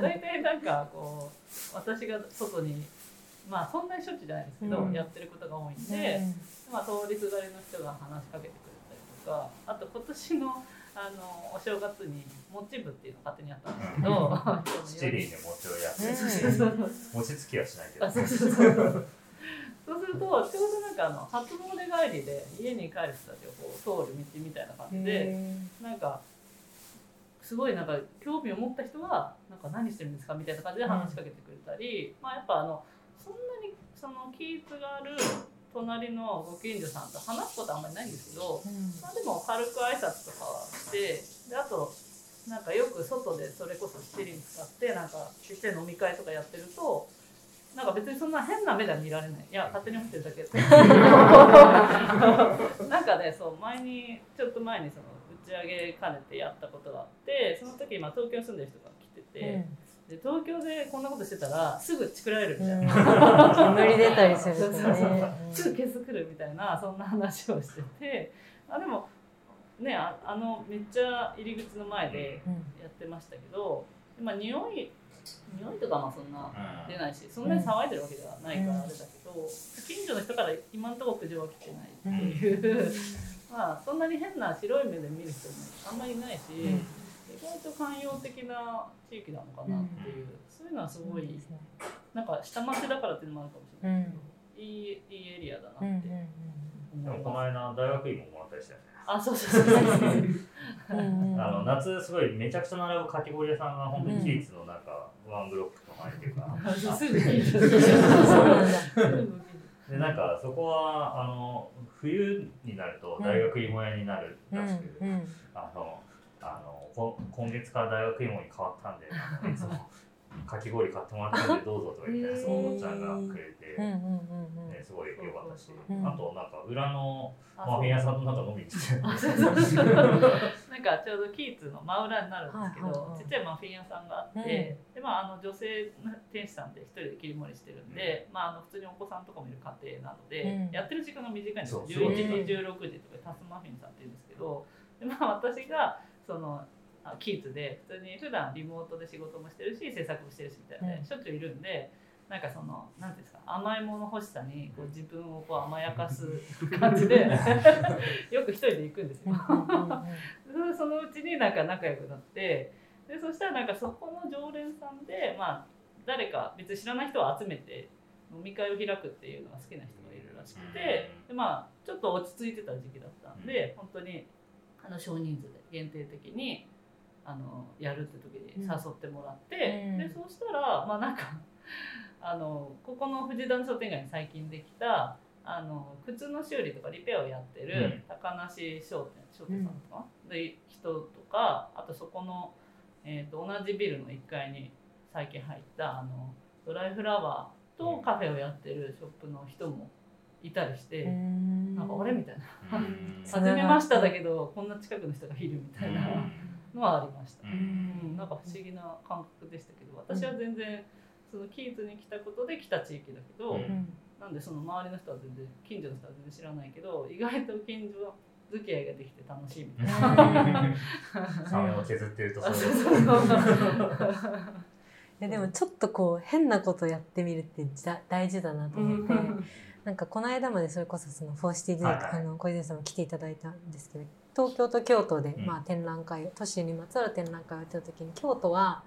大体なんかこう私が外にまあそんなにしょっちゅうじゃないですけど、うん。やってることが多いんで、まあ、通りすがりの人が話しかけてくれたりとかあと今年のあのお正月に餅部っていうのを勝手にやったんですけど 七輪で餅をやってうんそうそうそう。餅つきはしないけど。あそうするとちょうどなんかあの初詣帰りで家に帰る人たちをこう通る道みたいな感じでなんかすごいなんか興味を持った人はなんか何してるんですかみたいな感じで話しかけてくれたり、まあやっぱあのそんなにそのキーツがある隣のご近所さんと話すことはあんまりないんですけど、まあ、でも軽く挨拶とかはしてであとなんかよく外でそれこそ七輪使ってなんかちっちゃい飲み会とかやってるとなんか別にそんな変な目では見られない。いや勝手に思ってるだけ。なんかねそう前にちょっと前にその打ち上げ兼ねてやったことがあってその時今東京に住んでる人が来てて、で東京でこんなことしてたらすぐチクられるみたいな。煙出たりするとそうそうそうね。すぐるみたいなそんな話をしてて。あでもねああのめっちゃ入り口の前でやってましたけど、まあ匂い匂いとかまあそんな出ないしそんなに騒いでるわけではないからあれだけど、近所の人から今のところ苦情は来てないっていう、まあそんなに変な白い目で見る人もあんまりいないし、意外と寛容的な地域なのかなっていう、そういうのはすごいなんか下町だからっていうのもあるかもしれない。けど、いいいいエリアだなってで思いもこのます。間大学院ももらったりしたよねあそうそうそうそう。あの夏すごいめちゃくちゃ並ぶかき氷屋さんが本当にキーツのなんかワンブロックとかっていうか、でなんかそこはあの冬になると大学芋屋になるらしく、あのあのこ今月から大学芋に変わったんでいつもかき氷買ってもらったんでどうぞとか言ってそのおっちゃんがくれて、ね、すごい良かったし、うん。あとなんか裏のマフィン屋さんとなんか飲みに行って なんかちょうどキーツの真裏になるんですけど、ちっちゃいマフィン屋さんがあって、うん。でまあ、あの女性の店主さんで一人で切り盛りしてるんで、まあ、あの普通にお子さんとかもいる家庭なので、うん。やってる時間が短いんですよ。そう11時16時とかタスマフィンさんって言うんですけどで、まあ、私がそのあキーツで普通に普段リモートで仕事もしてるし制作もしてるしみたいなね、うんしょっちゅういるんで。なんかそのなんていうんですか甘いもの欲しさにこう自分をこう甘やかす 感じで よく一人で行くんですよ。そそのうちになんか仲良くなってでそしたらなんかそこの常連さんで、まあ、誰か別に知らない人を集めて飲み会を開くっていうのが好きな人がいるらしくてで、まあ、ちょっと落ち着いてた時期だったんで本当にあの少人数で限定的にあのやるって時に誘ってもらって、うん。でそうしたらまあなんかあのここの藤棚商店街に最近できたあの靴の修理とかリペアをやってる高梨商店商店さんとか、で人とかあとそこの、えー、と同じビルの1階に最近入ったあのドライフラワーとカフェをやってるショップの人もいたりして、なんかあれみたいな。初めましただけどこんな近くの人がいるみたいなのはありました、ううん。んなんか不思議な感覚でしたけど私は全然そのキーズに来たことで来た地域だけど、うん。うんなんでその周りの人は全然近所の人は全然知らないけど意外と近所付き合いができて楽しいみたいな。サメを削ってるとあそういやでもちょっとこう変なことやってみるって大事だなと思って、なんかこの間までそれこそその for Cities、はいはい。あの小泉さんも来ていただいたんですけど東京と京都で、うん。まあ、展覧会都市にまつわる展覧会をやってた時に京都は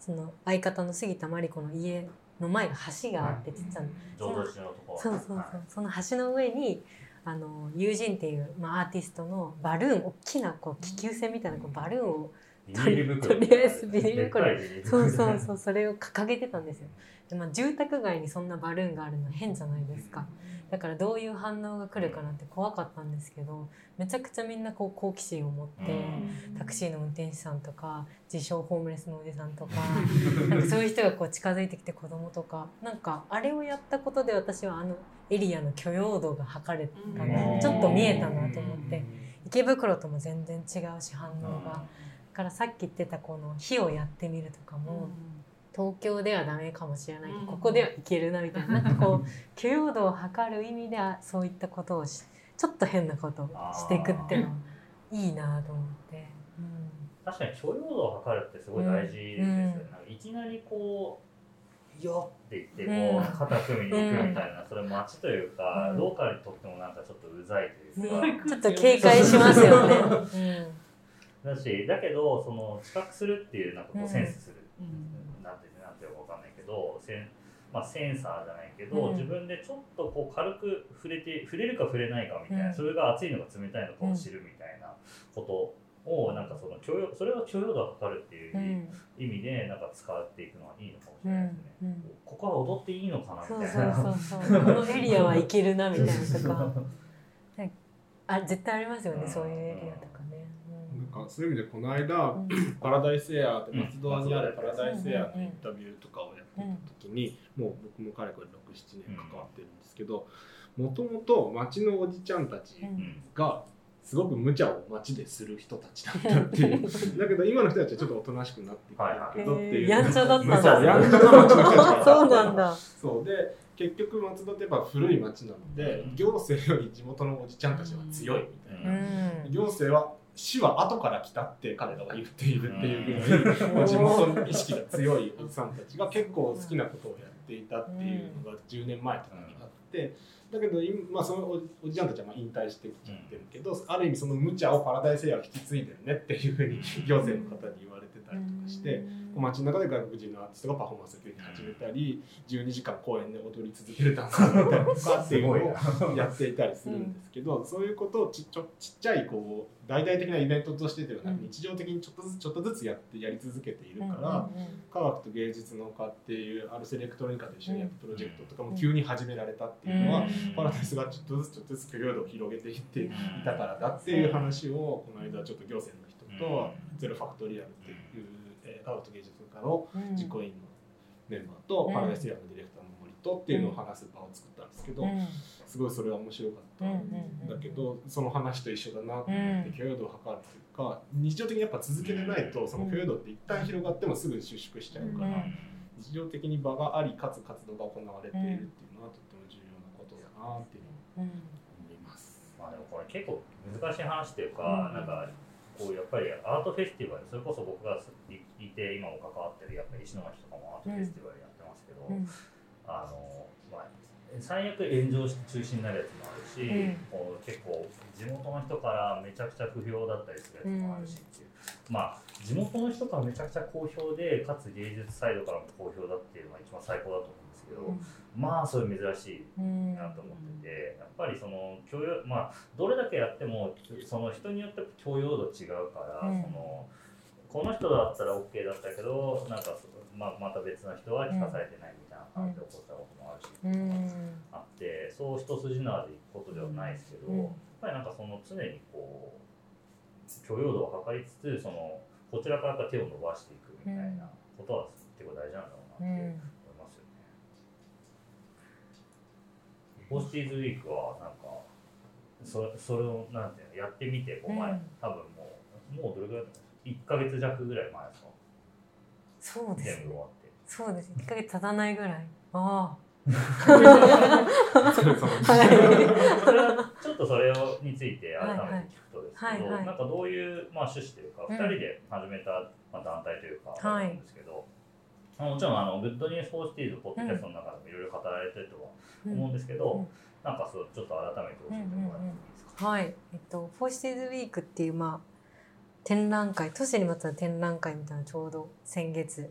その相方の杉田真理子の家の前が橋があってちっちゃな、浄土寺のとこ。そうそうそう。その橋の上にあの友人っていう、まあ、アーティストのバルーン大きなこう気球船みたいなこうバルーンをとりあえずビニール袋。そう袋そうそう。それを掲げてたんですよで、まあ、住宅街にそんなバルーンがあるの変じゃないですか。だからどういう反応が来るかなって怖かったんですけどめちゃくちゃみんなこう好奇心を持って、タクシーの運転手さんとか自称ホームレスのおじさんとか なんかそういう人がこう近づいてきて子供とかなんかあれをやったことで私はあのエリアの許容度が測れたな、うん。ちょっと見えたなと思って池袋とも全然違うし反応が。だからさっき言ってたこの火をやってみるとかも、東京ではダメかもしれない。けど、うん。ここではいけるなみたいな。なんかこう許容度を測る意味ではそういったことをしちょっと変なことをしていくっていうのはいいなと思って。うん。確かに許容度を測るってすごい大事ですよね、うん。なんかいきなりこう「よっ!」って言ってうんこう肩組みに行くみたいな、それ街というか、うん。ローカルにとってもなんかちょっとうざいというか、ね、ちょっと警戒しますよね。だしだけどその知覚するっていうなんかこううん。センスする、どセン,、まあ、センサーじゃないけど、うん。自分でちょっとこう軽く触れて触れるか触れないかみたいな、うん。それが熱いのか冷たいのかを知るみたいなことをなんかその許容それを許容度を測るっていううん。意味でなんか使っていくのはいいのかもしうれないですね。ん。うん。ここは踊っていいのかなそうみたいな。そうそうそうこのエリアはいけるなみたいなとか。あ絶対ありますよねうん。そういうエリアとかね。なんかそういう意味でこの間、うん。パラダイスエアーってうん。松戸にあるパラダイスエアーのインタビューとかをやっ時に、もう僕もかれこれ67年関わってるんですけどもともと町のおじちゃんたちうんうんがすごく無茶を街でする人たちだったっていうだけど今の人たちはちょっとおとなしくなってきてるけどっていう、ちゃだったん無茶だ。やんちゃな町の人たちが そうなんだ。そうで結局松戸ってやっぱ古い町なのでうん行政より地元のおじちゃんたちは強いみたいなう。ん。行政は市は後から来たって彼らは言っているっていうぐらい、まあ地元の意識が強いおじさんたちが結構好きなことをやっていたっていうのが10年前とかにあってだけど今、まあ、そのおおじちゃんたちはまあ引退してきちゃってるけど、ある意味その無茶をパラダイスエアは引き継いでるねっていうふうに行政の方に言われてたりとかして。こう街の中で外国人のアーティストがパフォーマンスを始めたり12時間公園で踊り続けるダンスをやったりとかっていうのをやっていたりするんですけど、そういうことをちちょちっちゃいこう大々的なイベントとしてではなく、うん日常的にちょっとずつちょっとずつやってやり続けているから、科学と芸術の科っていうアルセレクトロニカと一緒にやったプロジェクトとかも急に始められたっていうのは、パラダイスがちょっとずつちょっとずつ許容度を広げていっていたからだっていう話をこの間ちょっと行政の人とゼロファクトリアルっていう、えー科学と芸術科の実行委員のメンバーとパラダイスエアのディレクターの森とっていうのを話す場を作ったんですけど、すごいそれは面白かったんだけど、その話と一緒だなと思って許容度を測るというか日常的にやっぱ続けてないとその許容度って一旦広がってもすぐ収縮しちゃうから、日常的に場がありかつ活動が行われているっていうのはとっても重要なことだなっていうのを思います。まあでもこれ結構難しい話っていうか、なんかこうやっぱりアートフェスティバルそれこそ僕がいいて今も関わってるやっぱり石巻とかもアートフェスティバルやってますけど、あのまあ最悪炎上して中止になるやつもあるし、うん。こう結構地元の人からめちゃくちゃ不評だったりするやつもあるしっていう、まあ地元の人からめちゃくちゃ好評でかつ芸術サイドからも好評だっていうのが一番最高だと思う。んけど、まあそれ珍しいなと思っててやっぱりその許容まあどれだけやってもその人によって許容度違うから、うん。そのこの人だったら OK だったけどなんかそままた別の人は聞かされてないみたいな感じで起こったこともあるし、あってそう一筋縄でいくことではないですけど、うん。やっぱりなんかその常にこう許容度を測りつつそのこちらから手を伸ばしていくみたいなことは結構大事なんだろうなって思いますよね。ポスティーズウィークはなんかそそれをなんていうのやってみてこう前、うん。多分もうもうどれぐらい1 1か月弱ぐらい前ですか。そうですね。全部終わって。そうです1ヶ月経たないぐらい。あそうそうはいそれはちょっとそれをについて改めて聞くとですけど、はいはい。はいなんかどういう、まあ、趣旨というか、うん2人で始めた、まあ、団体というか、はい。なんですけど、まあもちろんあの Good News for Cities ポッドキャストの中でもいろいろ語られてるとはうん。思うんですけど、うん。なんかそうちょっと改めて教えてもらってもいいですか？はい、えっと、 for Cities Week っていう、まあ、展覧会、都市にまつわる展覧会みたいなのちょうど先月、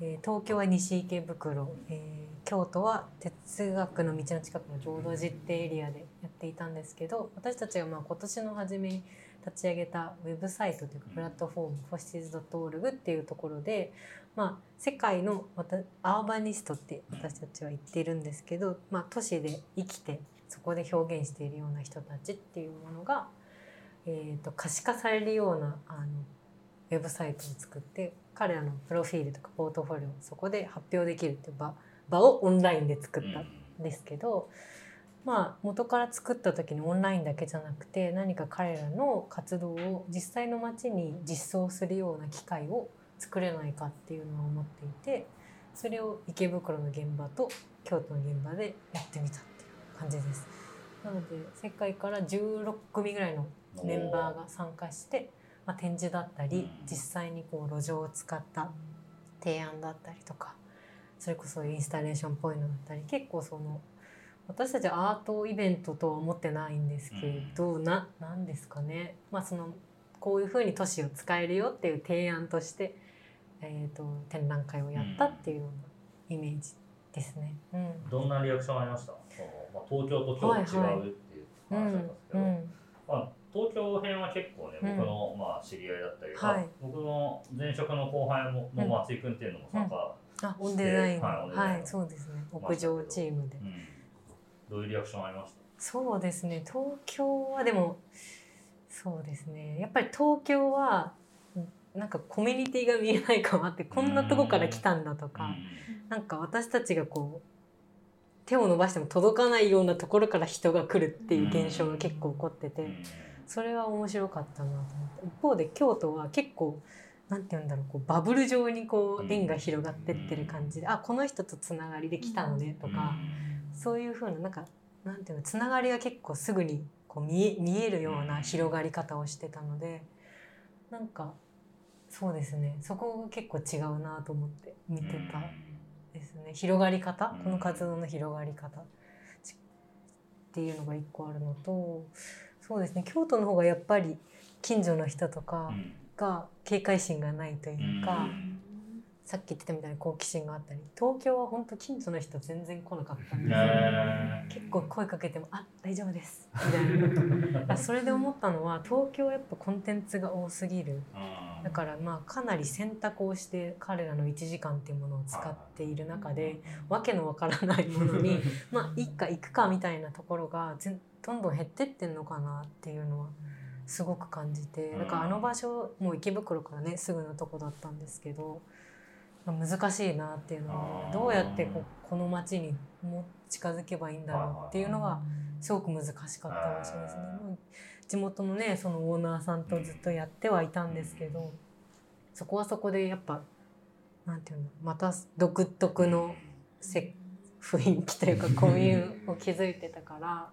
えー東京は西池袋、えー京都は哲学の道の近くの浄土寺ってエリアでやっていたんですけど、私たちがまあ今年の初めに立ち上げたウェブサイトというかプラットフォーム、 for Cities .org っていうところで、まあ、世界のアーバニストって私たちは言っているんですけど、まあ、都市で生きてそこで表現しているような人たちっていうものが、えー、と可視化されるようなあのウェブサイトを作って彼らのプロフィールとかポートフォリオをそこで発表できるっていう場場をオンラインで作ったんですけど、まあ元から作った時にオンラインだけじゃなくて何か彼らの活動を実際の街に実装するような機会を作れないかっていうのを思っていてそれを池袋の現場と京都の現場でやってみたっていう感じです。なので世界から16組ぐらいのメンバーが参加して、まあ、展示だったりうん。実際にこう路上を使った提案だったりとかそれこそインスタレーションっぽいのだったり結構その私たちはアートイベントとは思ってないんですけれど、ななんですかね。まあそのこういうふうに都市を使えるよっていう提案として、えー、と展覧会をやったっていうようなイメージですね。うん。どんなリアクションありました？その、まあ、東京と京都違うっていう話だったんですけど、うんまあ、東京編は結構ねうん。僕の、まあ、知り合いだったり、はい。まあ僕の前職の後輩もの松井君っていうのも参加、あオンデザイン。はいオンデザイン。はい、そうですね。屋上チームで。うんどういうリアクションありました？そうですね。東京はでもそうですね。やっぱり東京はなんかコミュニティが見えないかもあってこんなとこから来たんだとか、なんか私たちがこう手を伸ばしても届かないようなところから人が来るっていう現象が結構起こってて、うん。それは面白かったなと思って。一方で京都は結構なんて言うんだろうこうバブル状にこう円が広がってってる感じで、あこの人とつながりで来たのねとか、そういう風ななんかなんていうのつながりが結構すぐにこう見え見えるような広がり方をしてたのでなんかそうですね。そこが結構違うなと思って見てた。ですね。広がり方？うんこの活動の広がり方。ちっていうのが一個あるのとそうですね。京都の方がやっぱり近所の人とかうん。が警戒心がないというか、うんさっき言ってたみたいに好奇心があったり東京は本当近所の人全然来なかったんですよ、へー。結構声かけても「あ大丈夫です」みたいな。あ それで思ったのは東京はやっぱコンテンツが多すぎる。うんだからまあかなり選択をして彼らの1時間っていうものを使っている中でわけのわからないものに まあいいか行くかみたいなところが全どんどん減ってってんのかなっていうのはすごく感じて。だからあの場所もう池袋からねすぐのとこだったんですけど難しいなっていうのはどうやってここの街にも近づけばいいんだろうっていうのがすごく難しかった場所ですね。まあ地元のねそのオーナーさんとずっとやってはいたんですけどそこはそこでやっぱなんていうのまた独特のせ雰囲気というかコミュを築いてたから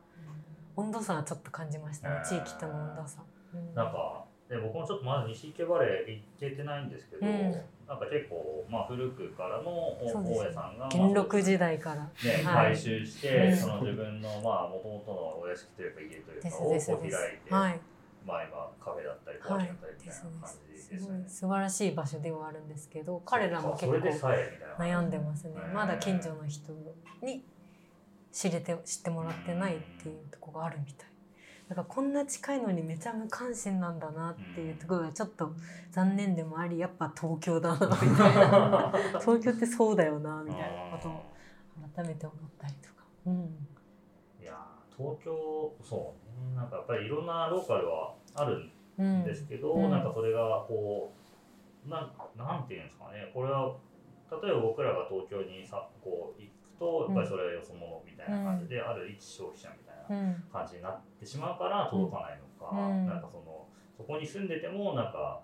温度差はちょっと感じましたね。地域との温度差。うん。なんかで僕もちょっとまだ西池バレー行けてないんですけど、うん。なんか結構、まあ、古くからの大家さんが、元禄時代から。ね、はい。改修して、うん。その自分のまあ元々のお屋敷というか家というかを開いて、す。はい。まあ今カフェだったりコーヒーだったりみたいな感じですよね。すごい素晴らしい場所ではあるんですけど彼らも結構悩んでますね。へーまだ近所の人に知れて知ってもらってないっていうところがあるみたいだからこんな近いのにめちゃ無関心なんだなっていうところがちょっと残念でもありやっぱ東京だな みたいな。東京ってそうだよなみたいなことを改めて思ったりとか、うん、いやー東京そうね。なんかやっぱりいろんなローカルはあるうんんですけど、うん。なんかそれがこうなんなんていうんですかね。これは例えば僕らが東京にさこう行くとやっぱりそれはよそ者みたいな感じで、ある一消費者みたいなうん。感じになってしまうから届かないのか、うん。なんかそのそこに住んでてもなんか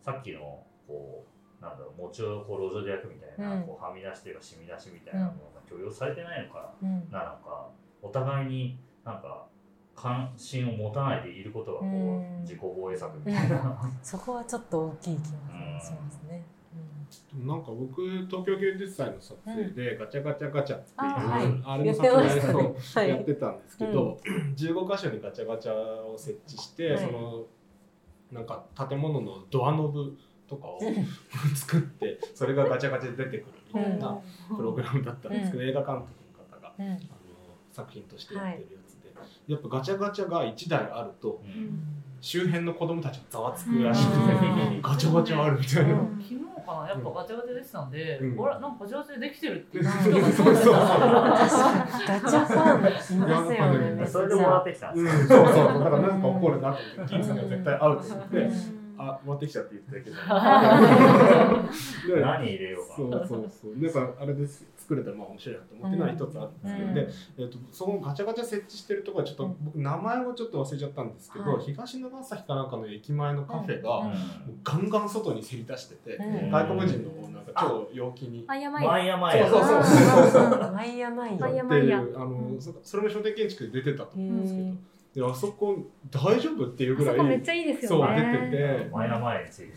さっきのこうなんだろう餅をこう路上で焼くみたいな、うん。こうはみ出しというか染み出しみたいなものが許容されてないのかうん。なのかお互いになんか関心を持たないでいることがこう、うん。自己防衛策みたいな、そこはちょっと大きい気がしますね。なんか僕東京芸術祭の撮影でガチャガチャガチャっていう、あはい。あれの撮影をはい。やってたんですけど、15箇所にガチャガチャを設置して、はい。そのなんか建物のドアノブとかを作ってそれがガチャガチャで出てくるみたいなプログラムだったんですけど、映画監督の方がうん。あの作品としてやってるやつで、やっぱガチャガチャが1台あるとうん周辺の子供たちがざわつくらしくて、うん。ガチャガチャあるみたいな。うん。昨日かなやっぱガチャガチャできてたんで、なんかガチャガチャでできてるって人が。そうガチャファンいますよね。それでもらってきたんでうん、すよ、そうそう。そう、だからなんか怒るなと思って、金さんが絶対合うと思って、あ、持ってきちゃって言ってたけど。で何入れようかそうそうそう、なんかあれです作れたらまあ面白いなと思ってない一つあるんですけど、で、えっとそのガチャガチャ設置してるところはちょっと僕名前をちょっと忘れちゃったんですけど、はい東長崎かなんかの駅前のカフェが、うん。もうガンガン外にせり出してて、うん。外国人のなんか超陽気に。 MIA MIA そうそうそうそう MIA MIA MIA っていうあのそそれも商店建築で出てたと思うん。ですけど、であそこ大丈夫っていうあぐらいそこめっちゃいいですそう出よねてて。マイヤマイヤについ。て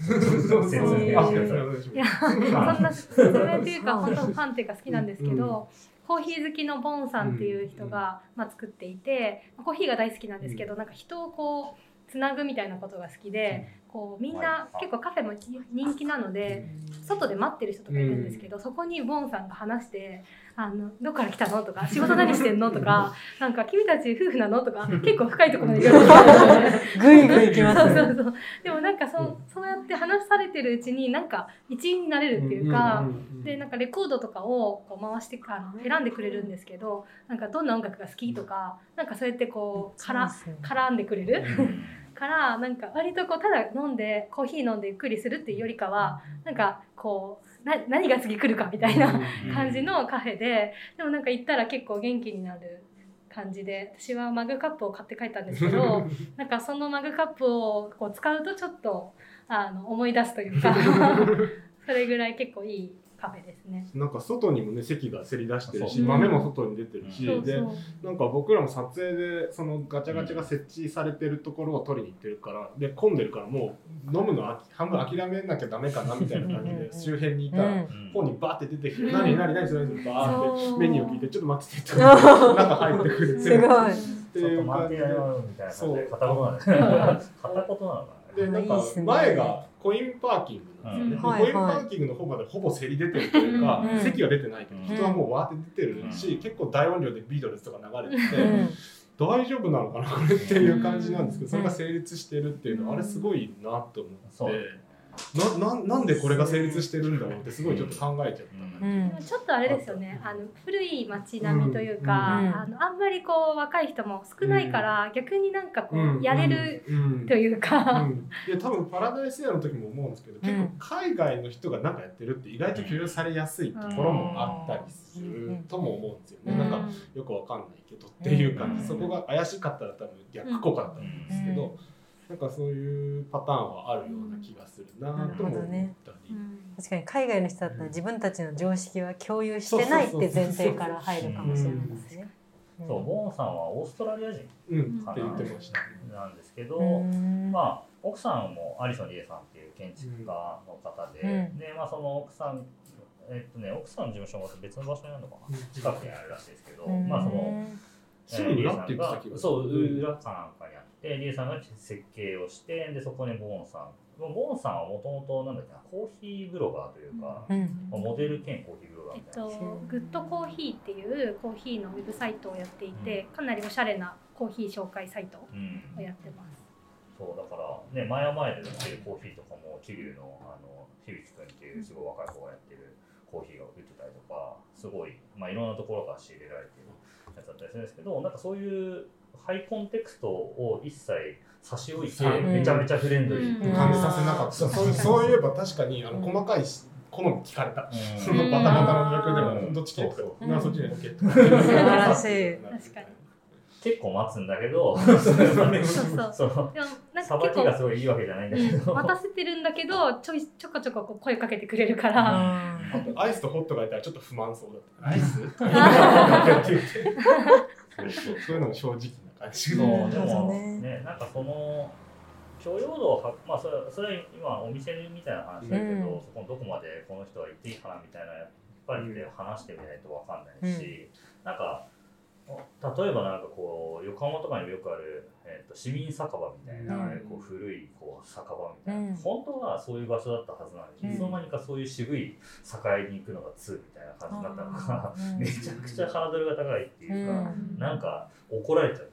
やそんな説明っていうか本当ファンっていうか好きなんですけど、コーヒー好きのボンさんっていう人が、まあ、作っていてコーヒーが大好きなんですけど、なんか人をこうつなぐみたいなことが好きで、こうみんな結構カフェも人気なので、外で待ってる人とかいるんですけど、そこにボンさんが話して「あのどこから来たの?」とか「仕事何してんの?」とか「なんか君たち夫婦なの?」とか結構深いところぐいぐいきますね。そうそうそう。でもなんかそうそうやって話されてるうちになんか一員になれるっていうか、でなんかレコードとかをこう回してあの選んでくれるんですけどなんかどんな音楽が好きとかなんかそうやってこうから絡んでくれる？からなんか割とこうただ飲んでコーヒー飲んでゆっくりするっていうよりかはなんかこうな何が次来るかみたいな感じのカフェででもなんか行ったら結構元気になる感じで私はマグカップを買って帰ったんですけど なんかそのマグカップをこう使うとちょっとあの思い出すというか それぐらい結構いいカフェですね。なんか外にもね席がせり出してるし豆も外に出てるし、うそうなんか僕らも撮影でそのガチャガチャが設置されてるところを撮りに行ってるからで混んでるからもう飲むのあき半分諦めなきゃダメかなみたいな感じで周辺にいたら。本にバーって出てきて、うん。何何何それバーってメニューを聞いて、ちょっと待っててって、中入ってくれて、すごい。っていう感じでそう。で片言なのか で、なんか前がコインパーキングなんですよね。うん。ではいコインパーキングの方までほぼ競り出てるというか、うん。席は出てないけど、うん。人はもうわーって出てるし、うん。結構大音量でビートルズとか流れてて、うん。大丈夫なのかなこれっていう感じなんですけど、それが成立してるっていうのは、あれすごいなと思って、なななんでこれが成立してるんだろうってすごいちょっと考えちゃった。うん。ちょっとあれですよね。あの古い街並みというか、うん。あのあんまりこう若い人も少ないから、逆になんかこう、うん。やれるうん。というか、うん、で多分パラダイスエアの時も思うんですけど、結構海外の人が何かやってるって意外と許容されやすいところもあったりするとも思うんですよね、なんかよくわかんないけどっていう感じ、うん。そこが怪しかったら多分逆効果だったと思うんですけど、なんかそういうパターンはあるような気がするなとも思ったり、確かに海外の人だったら自分たちの常識は共有してないって前提から入るかもしれないですね。そうボーンさんはオーストラリア人うん、って言ってました、なんですけど、うん。まあ奥さんもアリソン・リエさんっていう建築家の方で、うん。でまあその奥さんえっとね奥さんの事務所が別の場所にあるのかな、近くにあるらしいですけど、まあそのすぐ裏って言ってた気がそう裏かなんかにあってリエさんが設計をしてでそこにボーンさん。ボーンさんはもともとなんだっけなコーヒーブロガーというか、うん。モデル兼コーヒーブロガーえっみたいな、と、グッドコーヒーっていうコーヒーのウェブサイトをやっていて、かなりおしゃれなコーヒー紹介サイトうんをやってます。そうだからね前は前で売ってるコーヒーとかも桐生のあの響くんっていうすごい若い子がやってるコーヒーが売ってたりとかすごい、まあ、いろんなところから仕入れられてるやつだったりするんですけどなんかそういうハイコンテクストを一切差し置いてう。んめちゃめちゃフレンドリー、うん。感じさせなかった、うん。そうそういえば確かにあの細かいし好み聞かれた、うん。そのバタバタの逆でうん。もどっち系とか、そっちで OK とか素晴らしい。確かに。結構待つんだけどそうそう。そのでもなんさばきがすごいいいわけじゃないんだけど、うん。待たせてるんだけどちょいちょこちょここう声かけてくれるから、アイスとホットがいたらちょっと不満そうだった。アイス？そうそう。そういうのも正直な感じ。そううん。でもね。ねなんかその許容度をはまあそれそれは今お店みたいな話だけど、うん。そこのどこまでこの人は行っていいかなみたいなやっぱりね話してみないとわかんないし、なんか例えばなんかこう横浜とかにもよくある、えー、と市民酒場みたいな、うん。こう古いこう酒場みたいな、うん。本当はそういう場所だったはずなのに、うん。いつの間にかそういう渋い酒屋に行くのが2みたいな感じになったのが、めちゃくちゃハードルが高いっていうか、うん。なんか怒られちゃう。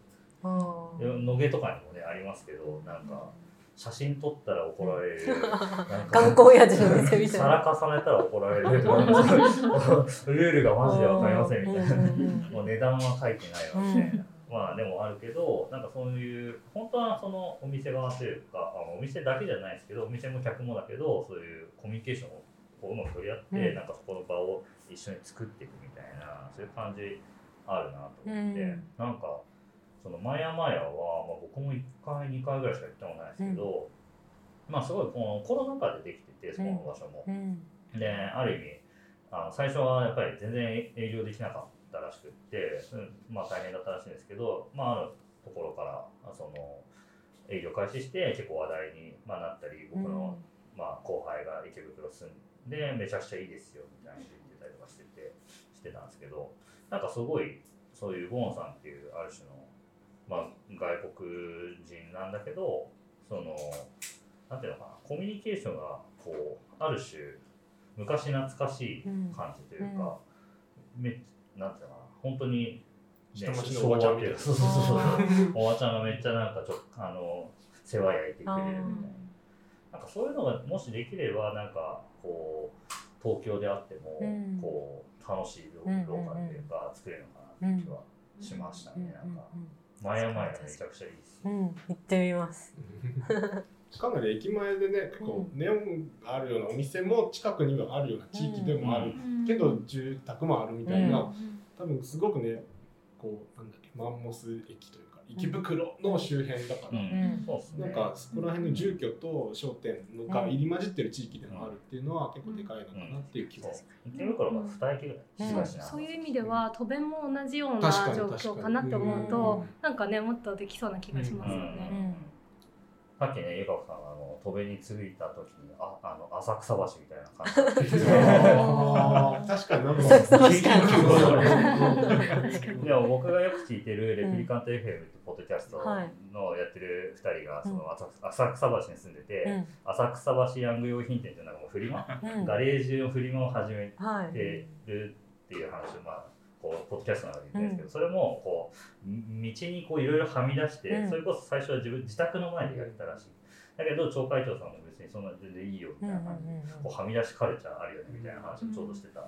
野毛とかにもねありますけどなんか写真撮ったら怒られる、なんか 観光親父の店みたい皿な。重ねたら怒られる。ルールがマジでわかりませんみたいな、もう値段は書いてないわみたいな、まあでもあるけどなんかそういう本当はそのお店側というかあお店だけじゃないですけどお店も客もだけどそういうコミュニケーションをこううまく取り合って、うん。なんかそこの場を一緒に作っていくみたいなそういう感じあるなと思って、うん。なんかそのマヤマヤは、まあ、僕も1回2回ぐらいしか行ったことないですけど、まあすごいこのコロナ禍でできててそこの場所も。うん。である意味あの最初はやっぱり全然営業できなかったらしくって、うんまあ大変だったらしいんですけど、まあ、あるところからあその営業開始して結構話題に、まあ、なったり僕の、まあ、後輩が池袋住んでめちゃくちゃいいですよみたいに言ってたりとかしててしてたんですけどなんかすごいそういうゴーンさんっていうある種の、まあ、外国人なんだけどそのなんていうのかなコミュニケーションがこうある種昔懐かしい感じというか、めなんていうのかな本当に、下町のおばちゃんみたいな。そうそうそうそう。おばちゃんがめっちゃなんかちょっとあの世話焼いてくれるみたいな。なんかそういうのがもしできればなんかこう東京であってもうん。こう楽しいロうんーカルというか作れるのかなって気はしましたね。なんか前や前がめちゃくちゃいいです。うん、行ってみます。かなり駅前でね結構ネオンがあるようなお店も近くにはあるような地域でもある、けど住宅もあるみたいな、多分すごくねこうなんだっけマンモス駅というか池袋の周辺だから、うん。そう。ですね。なんかそこら辺の住居と商店のが入り混じってる地域でもあるっていうのは結構でかいのかなっていう気がする。池袋が二駅ぐらい東なそういう意味では渡弁も同じような状況かなって思うとうん。なんかねもっとできそうな気がしますよね。うんさっきね、ゆかこさんがあの戸辺に着いた時にああの浅草橋みたいな感じ。確かになんか浅草橋。でも僕がよく聞いてるレプリカント FM ってポッドキャストはいのやってる2人がその浅浅草橋に住んでて、うん。浅草橋ヤング用品店っていうなんかもうフリマ、うん。ガレージのフリマを始めはい。てるっていう話を、まあ、こうポッドキャストの中で言ってるんですけど、それもこうみ道にこういろいろはみ出して、うん。それこそ最初は自分自宅の前でやってたらしい。だけど町会長さんも別にそんな全然いいよみたいな感じで、こうはみ出しカルチャーあるよねみたいな話をちょうどしてた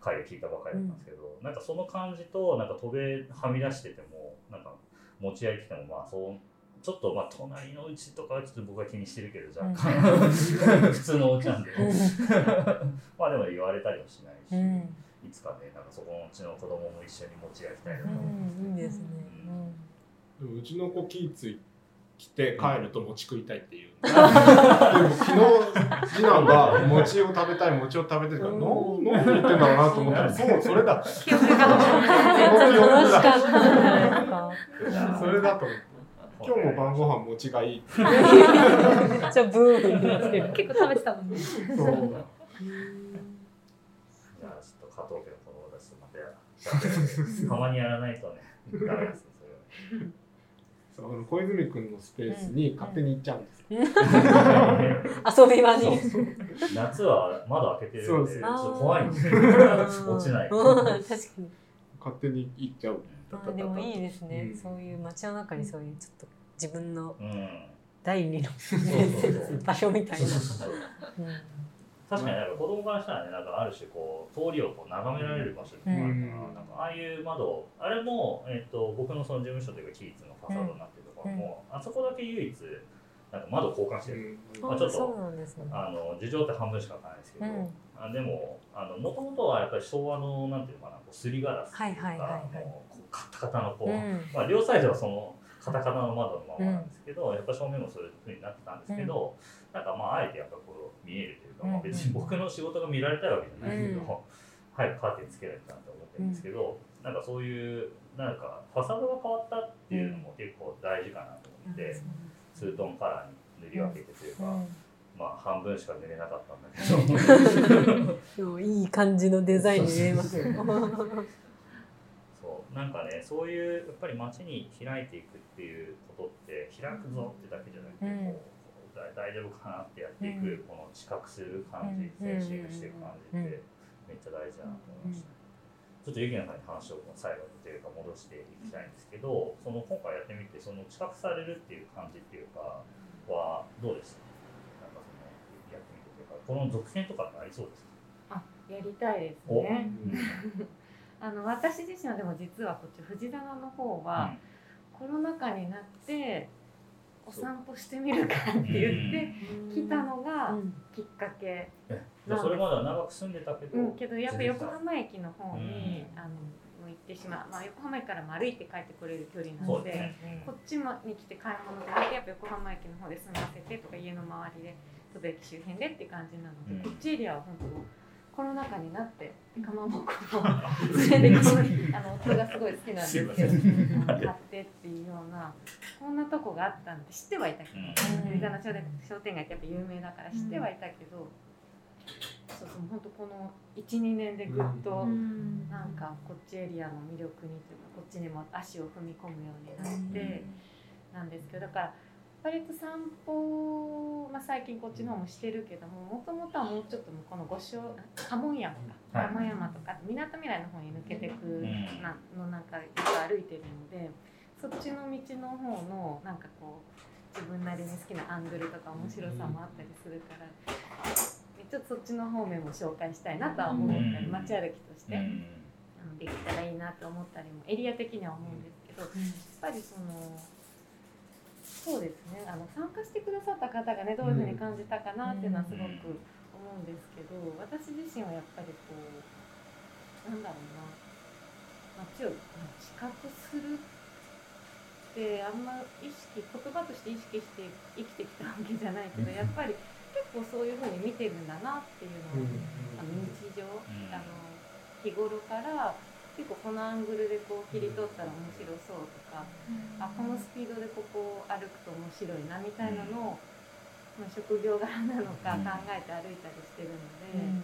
回で聞いたばかりだったんですけど、なんかその感じとなんか戸辺はみ出しててもなんか持ち合い来てもまあそうちょっとまあ隣のうちとかはちょっと僕は気にしてるけど若干、普通のお家なんで。まあでも言われたりはしないし、うん、いつかねなんかそこのうちの子供も一緒に持ち合いたいなと思うん、いいですね。でもうちの子気ぃつい来て帰ると餅食いたいっていう。でも昨日次男が餅を食べたい餅を食べてるから、うん何何言ってんだろうなと思ったら、そうそれだ。それだと思って。今日も晩ご飯餅がいい。めっちゃブームになってる。結構食べてたもんね。そうじゃあちょっと加藤家の子供たちとまたや たまにやらないとねダメですねそれは。そうあの小泉君のスペースに勝手に行っちゃうんです。遊び場に。夏は窓開けてるんで怖いんですよ。落ちない。うん。確かに。勝手に行っちゃう。あーでもいいですね、うん。そういう街の中にそういうちょっと自分のうん。第二のそうそうそう。場所みたいな。確かになんか子供からしたらねなんかある種こう通りをこう眺められる場所っていうのがあるから、うん。なんかああいう窓あれも、えっと僕のその事務所というかキーツのファサードになってるところも、あそこだけ唯一なんか窓交換してる、まあちょっとね。あの事情って半分しかないですけど、うん。あでもあのもともとはやっぱり昭和のなんていうのかなこうすりガラスとかはいはいはいはいもうこカタカタのこう、うん。まあ、両サイドはそのカタカタの窓のままなんですけど、やっぱ正面もそういう風になってたんですけど、なんかまああえてやっぱこう見えるというか、まあ、別に僕の仕事が見られたいわけじゃないけど、うん。早くカーテンつけないとなと思ってるんですけど、なんかそういうなんかファサドが変わったっていうのも結構大事かなと思って、ツートンカラーに塗り分けてというか、まあ半分しか塗れなかったんだけど。でもいい感じのデザインに見えますよ。そうなんかねそういうやっぱり街に開いていくっていうことって開くぞってだけじゃなくて、うん。こうだ大丈夫かなってやっていく、うん。この知覚する感じ、うん。センシングしていく感じってめっちゃ大事だなと思いました、ちょっとゆきなさんに話を最後というか戻していきたいんですけどその今回やってみてその知覚されるっていう感じっていうかはどうでした？なんかそのやってみてというかこの続編とかってありそうですか？あやりたいですね。あの私自身はでも実はこっち藤棚の方は、コロナ禍になってお散歩してみるかって言って来たのがきっかけ、えじゃあそれまでは長く住んでたけど、うん、けどやっぱ横浜駅の方に、あのもう行ってしまう、まあ、横浜駅からも歩いて帰ってこれる距離なので、ね。こっちもに来て買い物でやっぱ横浜駅の方で住ませてとか家の周りで戸田駅周辺でって感じなので、うん。こっちエリアは本当コロナ禍になってかまぼこを連 れてこあの夫がすごい好きなんですけど買ってっていうようなこんなとこがあったんで知ってはいたけどうん。三田の商店街ってやっぱ有名だから知ってはいたけど、そうそう本当この12年でぐっとなんかこっちエリアの魅力にというかこっちにも足を踏み込むようになってなん。ですけどだから割と散歩、まあ、最近こっちの方もしてるけどももともとはもうちょっとこの五所家紋山かはい。山山とかみなとみらいの方に抜けてくんなのなんかよく歩いてるのでそっちの道の方のなんかこう自分なりに好きなアングルとか面白さもあったりするからちょっとそっちの方面も紹介したいなとは思ったりうん。街歩きとして。うん。あのできたらいいなと思ったりもエリア的には思うんですけど、やっぱりそのそうですね。あの参加してくださった方がねどういうふうに感じたかなっていうのはすごく思うんですけど私自身はやっぱりこうなんだろうな。街を知覚するってあんま意識言葉として意識して生きてきたわけじゃないけどやっぱり結構そういうふうに見てるんだなっていうのを、あの日常、あの日頃から結構このアングルでこう切り取ったら面白そうとか、あこのスピードでここを歩くと面白いなみたいなのを、まあ、職業柄なのか考えて歩いたりしてるので、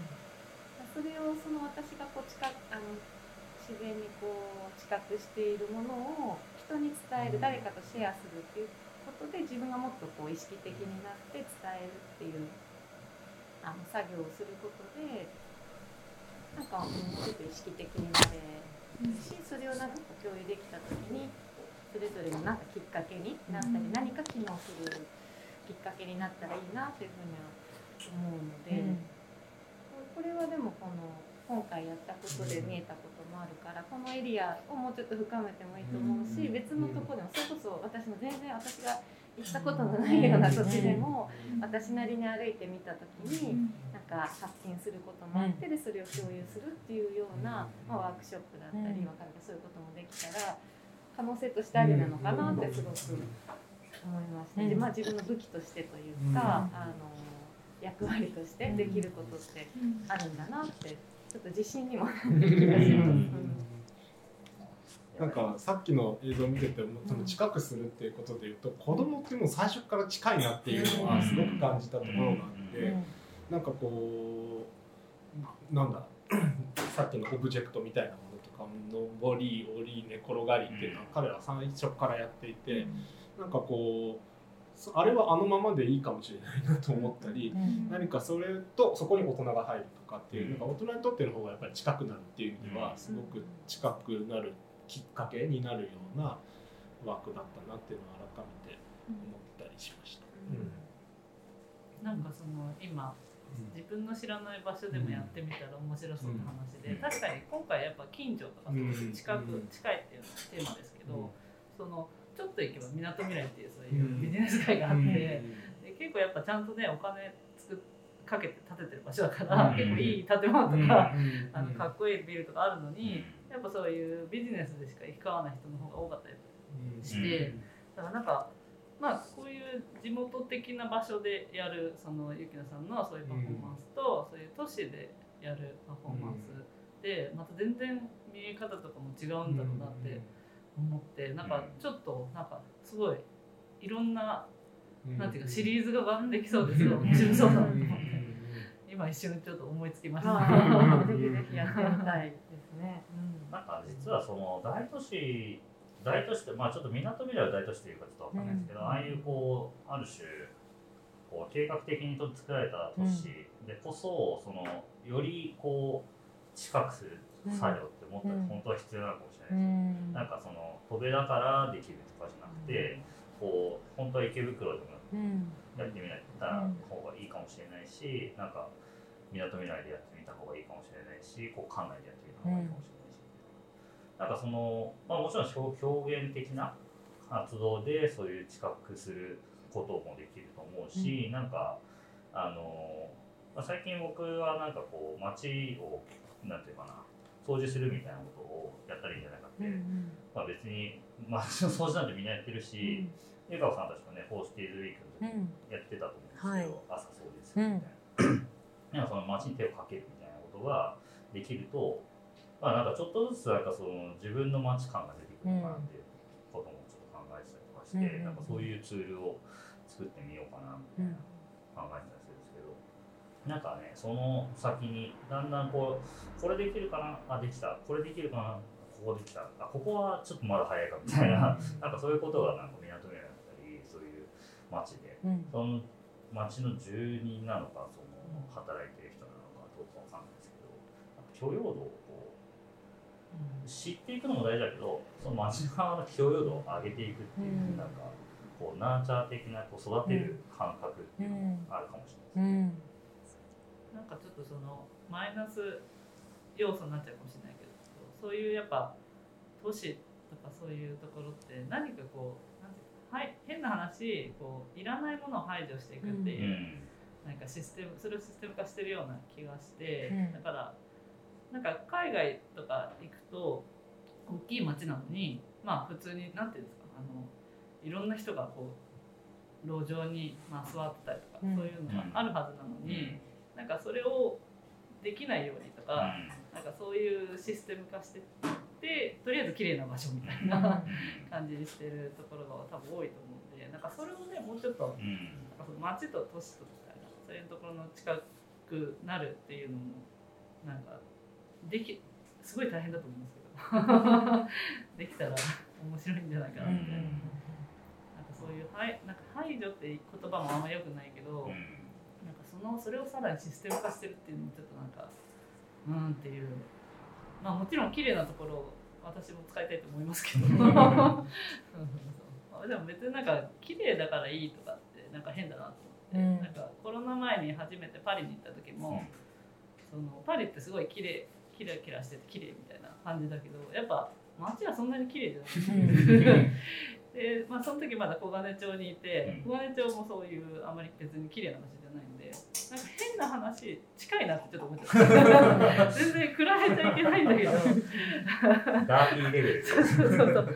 それをその私がこう近くあの自然にこう知覚しているものを人に伝える誰かとシェアするっていうことで自分がもっとこう意識的になって伝えるっていうあの作業をすることでなんかもうちょっと意識的になれるしそれをなんか共有できた時にそれぞれのなんかきっかけになったり何か機能するきっかけになったらいいなというふうには思うので。これはでもこの今回やったことで見えたこともあるからこのエリアをもうちょっと深めてもいいと思うし別のところでもそれこそ私も全然私が行ったことのないような土地でも私なりに歩いてみた時になんか発見することもあってでそれを共有するっていうような、まあ、ワークショップだったりわかる。かそういうこともできたら可能性としてありなのかなってすごく思いました、でまあ、自分の武器としてというか、あの役割としてできることってあるんだなってちょっと自信にもなってきた気がします。なんかさっきの映像を見ててもその近くするっていうことでいうと子供ってもう最初から近いなっていうのはすごく感じたところがあってなんかこうなんだ さっきのオブジェクトみたいなものとか上り下り寝転がりっていうのは彼ら最初からやっていてなんかこうそあれはあのままでいいかもしれないなと思ったり何かそれとそこに大人が入るとかっていうなんか大人にとっての方がやっぱり近くなるっていう意味ではすごく近くなるきっかけになるようなワークだったなっていうのを改めて思ったりしました。なんかその今自分の知らない場所でもやってみたら面白そうな話で、うん。確かに今回やっぱ近所とかうん近く、うん。近いっていうのがテーマですけど、うん。そのちょっと行けばみなとみらいっていうそういうビジネス街があって、で結構やっぱちゃんとねお金つくかけて建ててる場所だから、うん。結構いい建物とか、あのかっこいいビルとかあるのに、やっぱそういうビジネスでしか行き交わない人の方が多かったりして、だからなんかまあこういう地元的な場所でやるそのゆきなさんのそういうパフォーマンスと、そういう都市でやるパフォーマンスでまた全然見え方とかも違うんだろうなって思ってなんかちょっとなんかすごいいろんななんていうかシリーズがバンできそうですよ。面白 そう。だなと思って今一瞬ちょっと思いつきました。ぜひぜひやってみたいですね。なんか実はその大都市大都市ってまあちょっと港未来は大都市というかちょっとわかんないですけど、うん。ああいうこうある種こう計画的にと作られた都市でこそ、そのよりこう近くする作業ってもっとうん本当は必要なのかもしれうないです、ん。なんかその戸辺だからできるとかじゃなくて、こう本当は池袋でもうん。やってみた方がいいかもしれないし、なんか港未来でやってみた方がいいかもしれないし、こう館内でやってみた方がいいかもしれないし、なんかその、まあ、もちろん表表現的な活動でそういう知覚することもできると思うし、なんかあの、まあ、最近僕はなんかこう街をなんていうかな掃除するみたいなことをやったらいいんじゃないかって、うんまあ、別に街の掃除なんてみんなやってるし、江川さんたちもね、フォーシティーズウィークの時にやってたと思うんですけど、朝掃除するみたいな。なんかその街に手をかけるみたいなことができると、まあなんかちょっとずつなんかその自分の街感が出てくるかなっていうこともちょっと考えてたりとかして、うんなんかそういうツールを作ってみようかなみたいな考えてたりするんですけど、なんかね、その先にだんだんこう、これできるかなあ、できた。これできるかなここできた。あ、ここはちょっとまだ早いかみたいな、なんかそういうことがなんか港未来だったり、そういう街で、うんその町の住人なのか、その働いてる人なのかどうかわかんないですけど、許容度をこう知っていくのも大事だけど、その町側の許容度を上げていくっていう、うんなんかこうナーチャー的なこう育てる感覚っていうのもあるかもしれないですね。うん。なんかちょっとそのマイナス要素になっちゃうかもしれないけどそういうやっぱ都市とかそういうところって何かこうなんていうかはい変な話こういらないものを排除していくっていう、なんかシステムそれをシステム化してるような気がして、うん。だからなんか海外とか行くと大きい街なのにまあ普通になんていうんですかあのいろんな人がこう路上にまあ座ってたりとか、うん。そういうのがあるはずなのに、なんかそれをできないようにとか、なんかそういうシステム化してってとりあえず綺麗な場所みたいな感じにしてるところが多分多いと思うんでなんかそれをねもうちょっとうん。なんかその町と都市とそういうところの近くなるっていうのもなんかできすごい大変だと思うんですけど。できたら面白いんじゃないかなみたいな,、なんかそういうはいなんか排除って言葉もあんま良くないけど、なんかそのそれをさらにシステム化してるっていうのもちょっとなんかうーんっていう。まあもちろん綺麗なところを私も使いたいと思いますけど。でも別になんか綺麗だからいいとかってなんか変だなとて、うん。なんかコロナ前に初めてパリに行った時も、そのパリってすごい綺麗キラキラしてて綺麗みたいな感じだけどやっぱ街はそんなに綺麗じゃない。で、まあ、その時まだ小金町にいてうん。小金町もそういうあまり別に綺麗な街じゃないんでなんか変な話近いなってちょっと思っちゃった。全然比べちゃいけないんだけど。ダーティーレベル。そうそうそう。なんか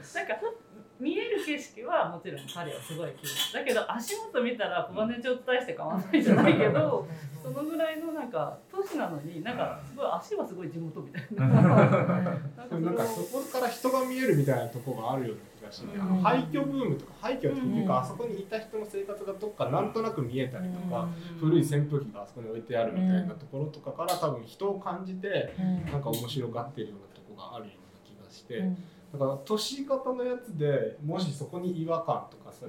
見える景色はもちろんパリはすごい綺麗だけど足元見たら小金町と大して変わらないじゃないけどそのぐらいのなんか都市なのになんかすごい足はすごい地元みたいな。なんかそこから人が見えるみたいなところがあるような気がして、あの廃墟ブームとか廃墟っていうか、あそこにいた人の生活がどっかなんとなく見えたりとか、古い扇風機があそこに置いてあるみたいなところとかから多分人を感じてなんか面白がってるようなとこがあるような気がして、だから都市型のやつでもしそこに違和感とかさ、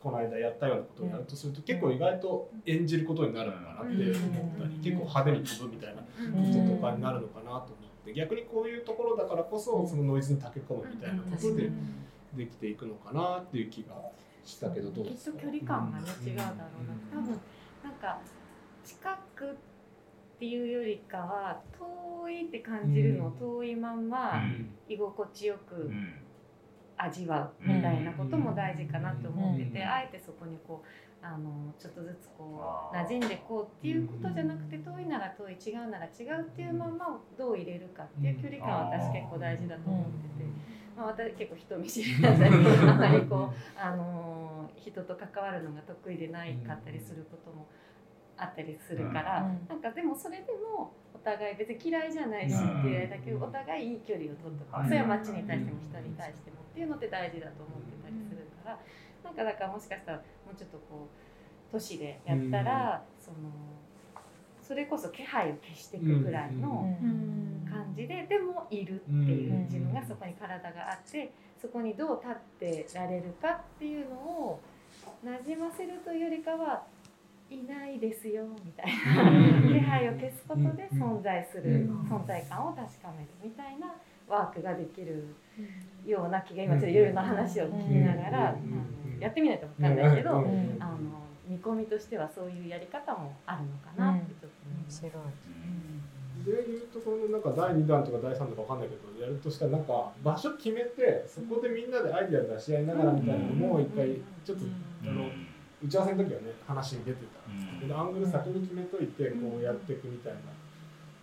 この間やったようなことをやるとすると結構意外と演じることになるのかなって思ったり、うん。結構派手に飛ぶみたいなこととかになるのかなと思って逆にこういうところだからこそそのノイズに溶け込むみたいなことでできていくのかなっていう気がしたけどどうきっですか？と距離感がね違うだろうな。多分なんか近くっていうよりかは遠いって感じるのを遠いまんま居心地よく味わうみたいなことも大事かなと思っててあえてそこにこうあのちょっとずつこう馴染んでこうっていうことじゃなくて遠いなら遠い違うなら違うっていうままをどう入れるかっていう距離感は私結構大事だと思ってて、まあ、私結構人見知りだったりあまりこう、あの人と関わるのが得意でないかったりすることもあったりするから、なんかでもそれでもお互い別に嫌いじゃないしっていうだけどお互いいい距離を取っとくそれは街に対しても人に対してもっていうのって大事だと思ってたりするからなんかだからもしかしたらもうちょっとこう都市でやったら、そのそれこそ気配を消していくぐらいの感じででもいるっていう自分がそこに体があってそこにどう立ってられるかっていうのをなじませるというよりかはいないですよみたいな気配を消すことで存在する存在感を確かめるみたいなワークができるような気が今ちょっと夜の話を聞きながらあのやってみないと分かんないけどあの見込みとしてはそういうやり方もあるのかなってちょっと思います。白いでいうとこのなんか第2弾とか第3弾とかわかんないけどやるとしたらなんか場所決めてそこでみんなでアイデア出し合いながらみたいなのも一回ちょっとあの打ち合わせの時はね話に出てた。ん。ですけどアングル先に決めといてこうやっていくみたいな。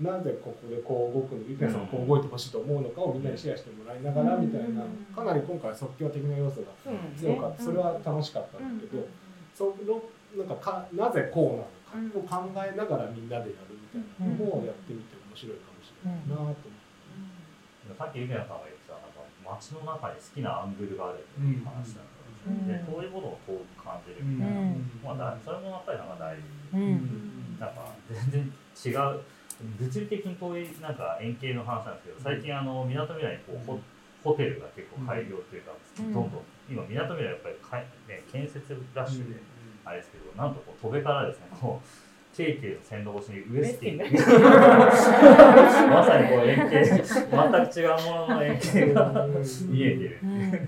なぜここでこう動くの？ゆきなさんがこう動いてほしいと思うのかをみんなにシェアしてもらいながらみたいな。かなり今回即興的な要素が強かった。それは楽しかったんだけどそのなんかかなぜこうなのかを考えながらみんなでやるみたいなのもやってみて面白いかもしれないなと思って。さっきゆきなさんが言ってたなんか街の中に好きなアングルがあるっていう話だったんですよ、で遠いものを遠く感じるみたいな、まあ、だそれもやっぱりなんか大事、なんか全然違う。物理的に遠いなんか円形の話なんですけど最近あのみなとみらいにこうホホテルが結構開業というか、どんどん今みなとみらいやっぱりかい、ね、建設ラッシュであれですけど、なんとこう戸辺からですねこう KK の線路越しにウエスティン まさにこう円形全く違うものの円形が見えてるっていう。なん。か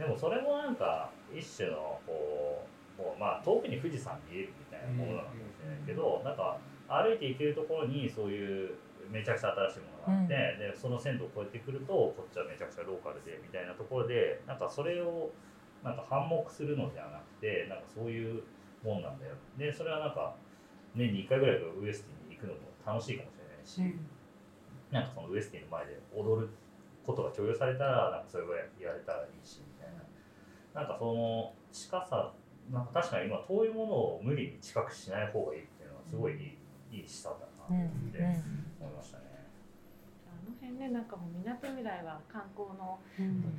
でもそれもなんか一種のこうもうまあ遠くに富士山見えるみたいなものなのかもしれないけど、なんか歩いて行けるところにそういうめちゃくちゃ新しいものがあって、でその線路を越えてくるとこっちはめちゃくちゃローカルでみたいなところでなんかそれをなんか反目するのではなくてなんかそういうもんなんだよ。でそれはなんか年に1回ぐらいウエスティンに行くのも楽しいかもしれないし、なんかそのウエスティンの前で踊ることが許容されたらなんかそれがやれたらいいしななんかその近さなんか確かに今遠いものを無理に近くしない方がいいっていうのはすごいいい,、いい示唆だなと思って思いましたね。あの辺ねなんかもうみなとみらいは観光の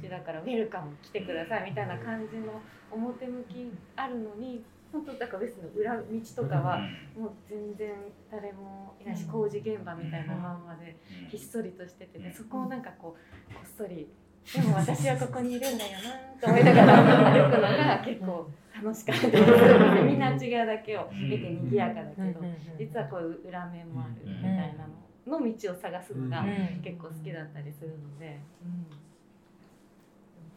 土地だからウェルカム来てくださいみたいな感じの表向きあるのに本当だからウェスの裏道とかはもう全然誰もいないし工事現場みたいなまんまでひっそりとしててねそこをなんかこうこっそりでも私はここにいるんだよなと思いながら歩くのが結構楽しかった。ですみんな違うだけを見て賑やかだけど実はこういう裏面もあるみたいなのの道を探すのが結構好きだったりするので。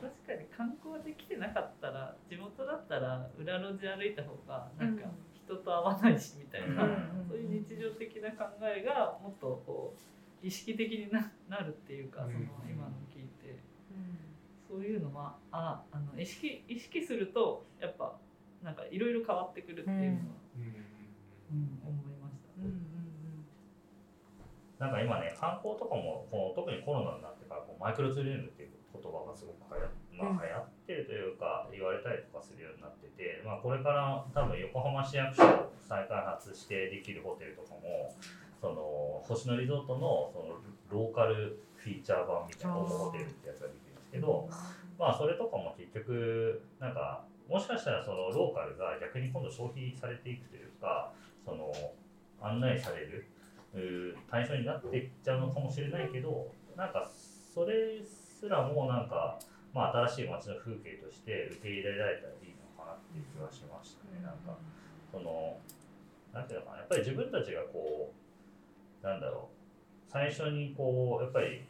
確かに観光できてなかったら地元だったら裏路地歩いた方がなん。か人と会わないしみたいな、そういう日常的な考えがもっとこう意識的にななるっていうかその今のそういうのはああの意識意識するとやっぱなんかいろいろ変わってくるっていうのは、うん。思いました。なんか今ね観光とかもこの特にコロナになってからこうマイクロツーリズムっていう言葉がすごく流行,、まあ、流行ってるというか言われたりとかするようになってて、まあ、これから多分横浜市役所を再開発してできるホテルとかもその星野リゾートのそのローカルフィーチャー版みたいなホテルってやつができるけど、まあ、それとかも結局なんかもしかしたらそのローカルが逆に今度消費されていくというかその案内される対象になっていっちゃうのかもしれないけどなんかそれすらもなんか、まあ、新しい街の風景として受け入れられたらいいのかなっていう気がしましたね。なんかそのなんていうのかなやっぱり自分たちがこうなんだろう最初にこうやっぱり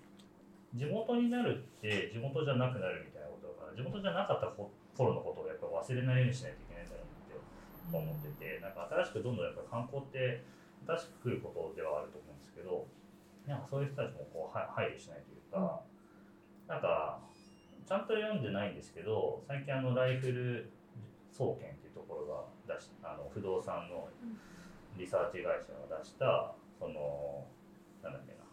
地元になるって地元じゃなくなるみたいなことだから地元じゃなかった頃のことをやっぱ忘れないようにしないといけないんだろうって思っててなんか新しくどんどんやっぱ観光って新しく来ることではあると思うんですけどなんかそういう人たちもこう配慮しないというか、なんかちゃんと読んでないんですけど最近あのライフル総研っていうところが出しあの不動産のリサーチ会社が出したそのなんだっけな。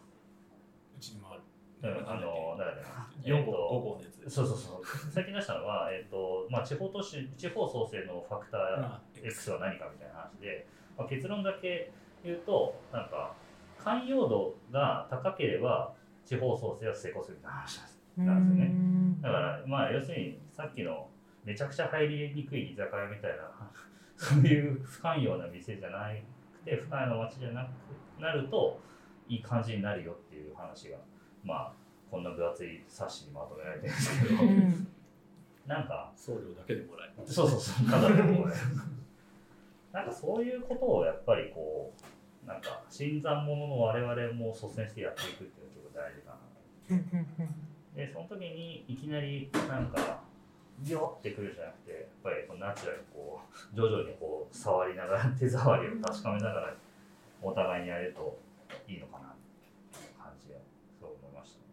うちにもある。あの、なんだっけな。4えっと号5号のやつそうそうそう。最近出したのは、えっと、まあ、地方都市、地方創生のファクター X は何かみたいな話で、まあ、結論だけ言うと、なんか、寛容度が高ければ、地方創生は成功するみたいな話なんですよね。だから、まあ、要するに、さっきの、めちゃくちゃ入りにくい居酒屋みたいな、そういう不寛容な店じゃなくて、不寛容な街じゃなくなると、いい感じになるよっていう話が、まあ、こんな分厚い冊子にまとめられてるんですけど、なんか、送料だけでもらえるそうそうそう、ただでもこれ。なんかそういうことをやっぱりこう、なんか新参者の我々も率先してやっていくっていうのが結構大事かな。で、その時にいきなりなんか、ビョってくるじゃなくて、やっぱりこうナチュラルにこう、徐々にこう、触りながら、手触りを確かめながら、お互いにやれるといいのかなっていう感じで、そう思いましたね。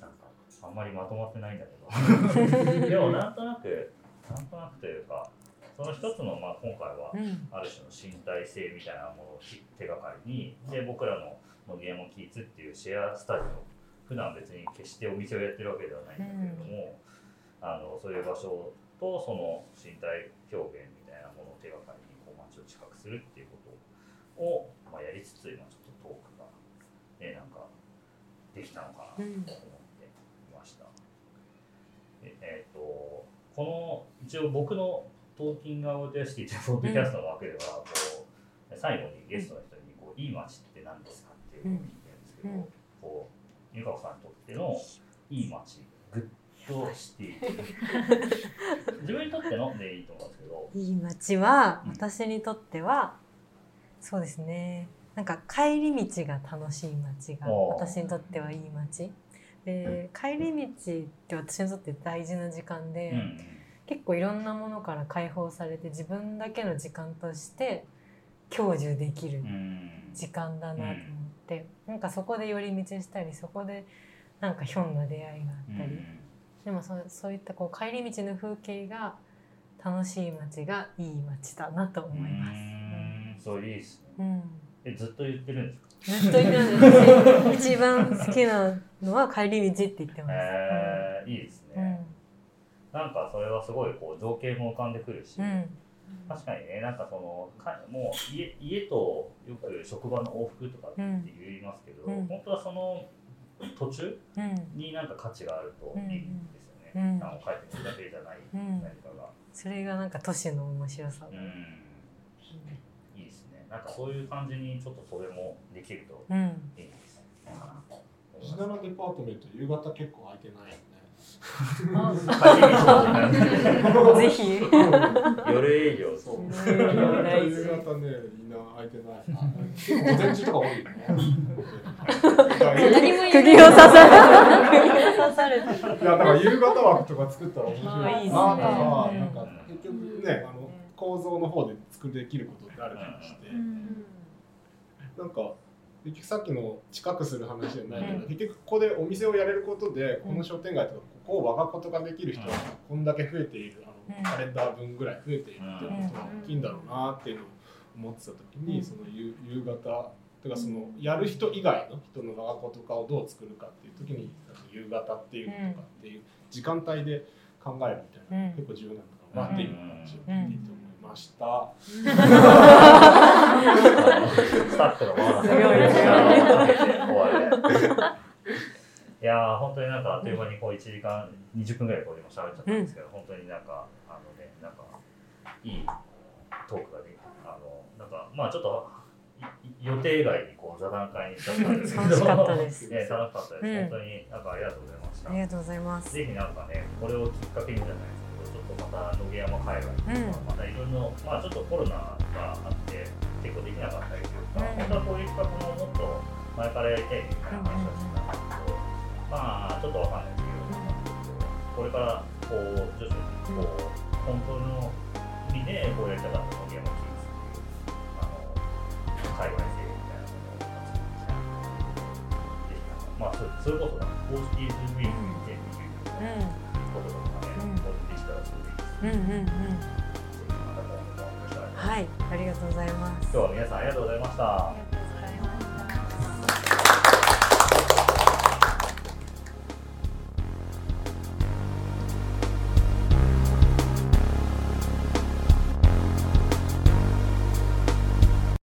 なんか、あんまりまとまってないんだけど、でもなんとなく、なんとなくというか、その一つの、まあ、今回はうん。ある種の身体性みたいなものを手がかりにで僕らののゲームキーツっていうシェアスタジオ普段別に決してお店をやってるわけではないんだけれども、あのそういう場所とその身体表現みたいなものを手がかりにこう街を近くするっていうことを、まあ、やりつつ今ちょっとトークが、ね、なんかできたのかなと思っていました。ええー、とこの一応僕の Talking about City というポッドキャストの枠では、こう最後にゲストの人にこう「いい街って何ですか?」っていうのを聞いてるん。ですけど、うん。こうゆかこさん。にとってのいい街 good city 自分にとってのでいいと思うん。ですけどいい街は私にとってはそうですねなん。か帰り道が楽しい街が私にとってはいい街で帰り道って私にとって大事な時間で、うん結構いろんなものから解放されて自分だけの時間として享受できるうん。時間だなと思って、なんかそこで寄り道したりそこでなんかひょんな出会いがあったり、でもそうそういったこう帰り道の風景が楽しい街がいい街だなと思います。うん。そういいですね。うんえずっと言ってるんですか？ずっと言ってるんです。一番好きなのは帰り道って言ってます。えーいいですうん。ね、なんかそれはすごいこう情景も浮かんでくるし、うん。確かにねなんかそのかもう家家とよく職場の往復とかって言いますけど、うん。本当はその途中うん。になんか価値があるといいんですよね、うん。あの帰ってくるだけじゃないうん。何かが、それがなんか都市の面白さ。うん、なんかそういう感じにちょっとそれもできるとうん。いいですね、石田のデパートメント夕方結構空いてないよね。ぜひ。夜営業。そう。夕方ねみんな空いてない。午前中とか多いよね。釘を刺され釘を刺されたいやだから夕方枠とか作ったら面白い。いいっすね。なんか結局ねあの構造の方で作できることってある気がして。なんか結局さっきの近くする話じゃないけど、うん。結局ここでお店をやれることでこの商店街とかここを我がことができる人がこんだけ増えているあうん。のカレンダー分ぐらい増えているっていうことが大きいんだろうなっていうのを思ってた時に、うん。その夕夕方とかそのやる人以外の人の我がことかをどう作るかっていう時に夕方っていうのとかっていう時間帯で考えるみたいなのが結構重要なのかなっていう話を聞いていてました。スタッフのワーすごいです終わりいやー本当になんかあっという間にこう1時間20分ぐらいこう今喋っちゃったんですけど、本当になんかあのねなんかいいトークができあのなんかまあちょっとい予定外にこう座談会にしちゃったんですけど。楽しかったです。ね楽しかったです、うん。本当になんかありがとうございました。ありがとうございます。ぜひなんかね、これをきっかけにじゃないですけど、ちょっとまた野毛山海外とか、うん。またいろいろ、まあちょっとコロナがあって、結構できなかったりというか、うん。本当はこういう企画ももっと前からやりたいみたいな話をしてたんですけど、まあちょっとわかんないですけど、これからこう徐々にこう、本当の意味でこうやりたかった野毛山キーズっていう、あの、海外製みたいなものを活用したいぜひなんかまあそれこそ公式ズームイン2020うんこととかね、うんうんうんうんはいありがとうございます今日は皆さんありがとうございました。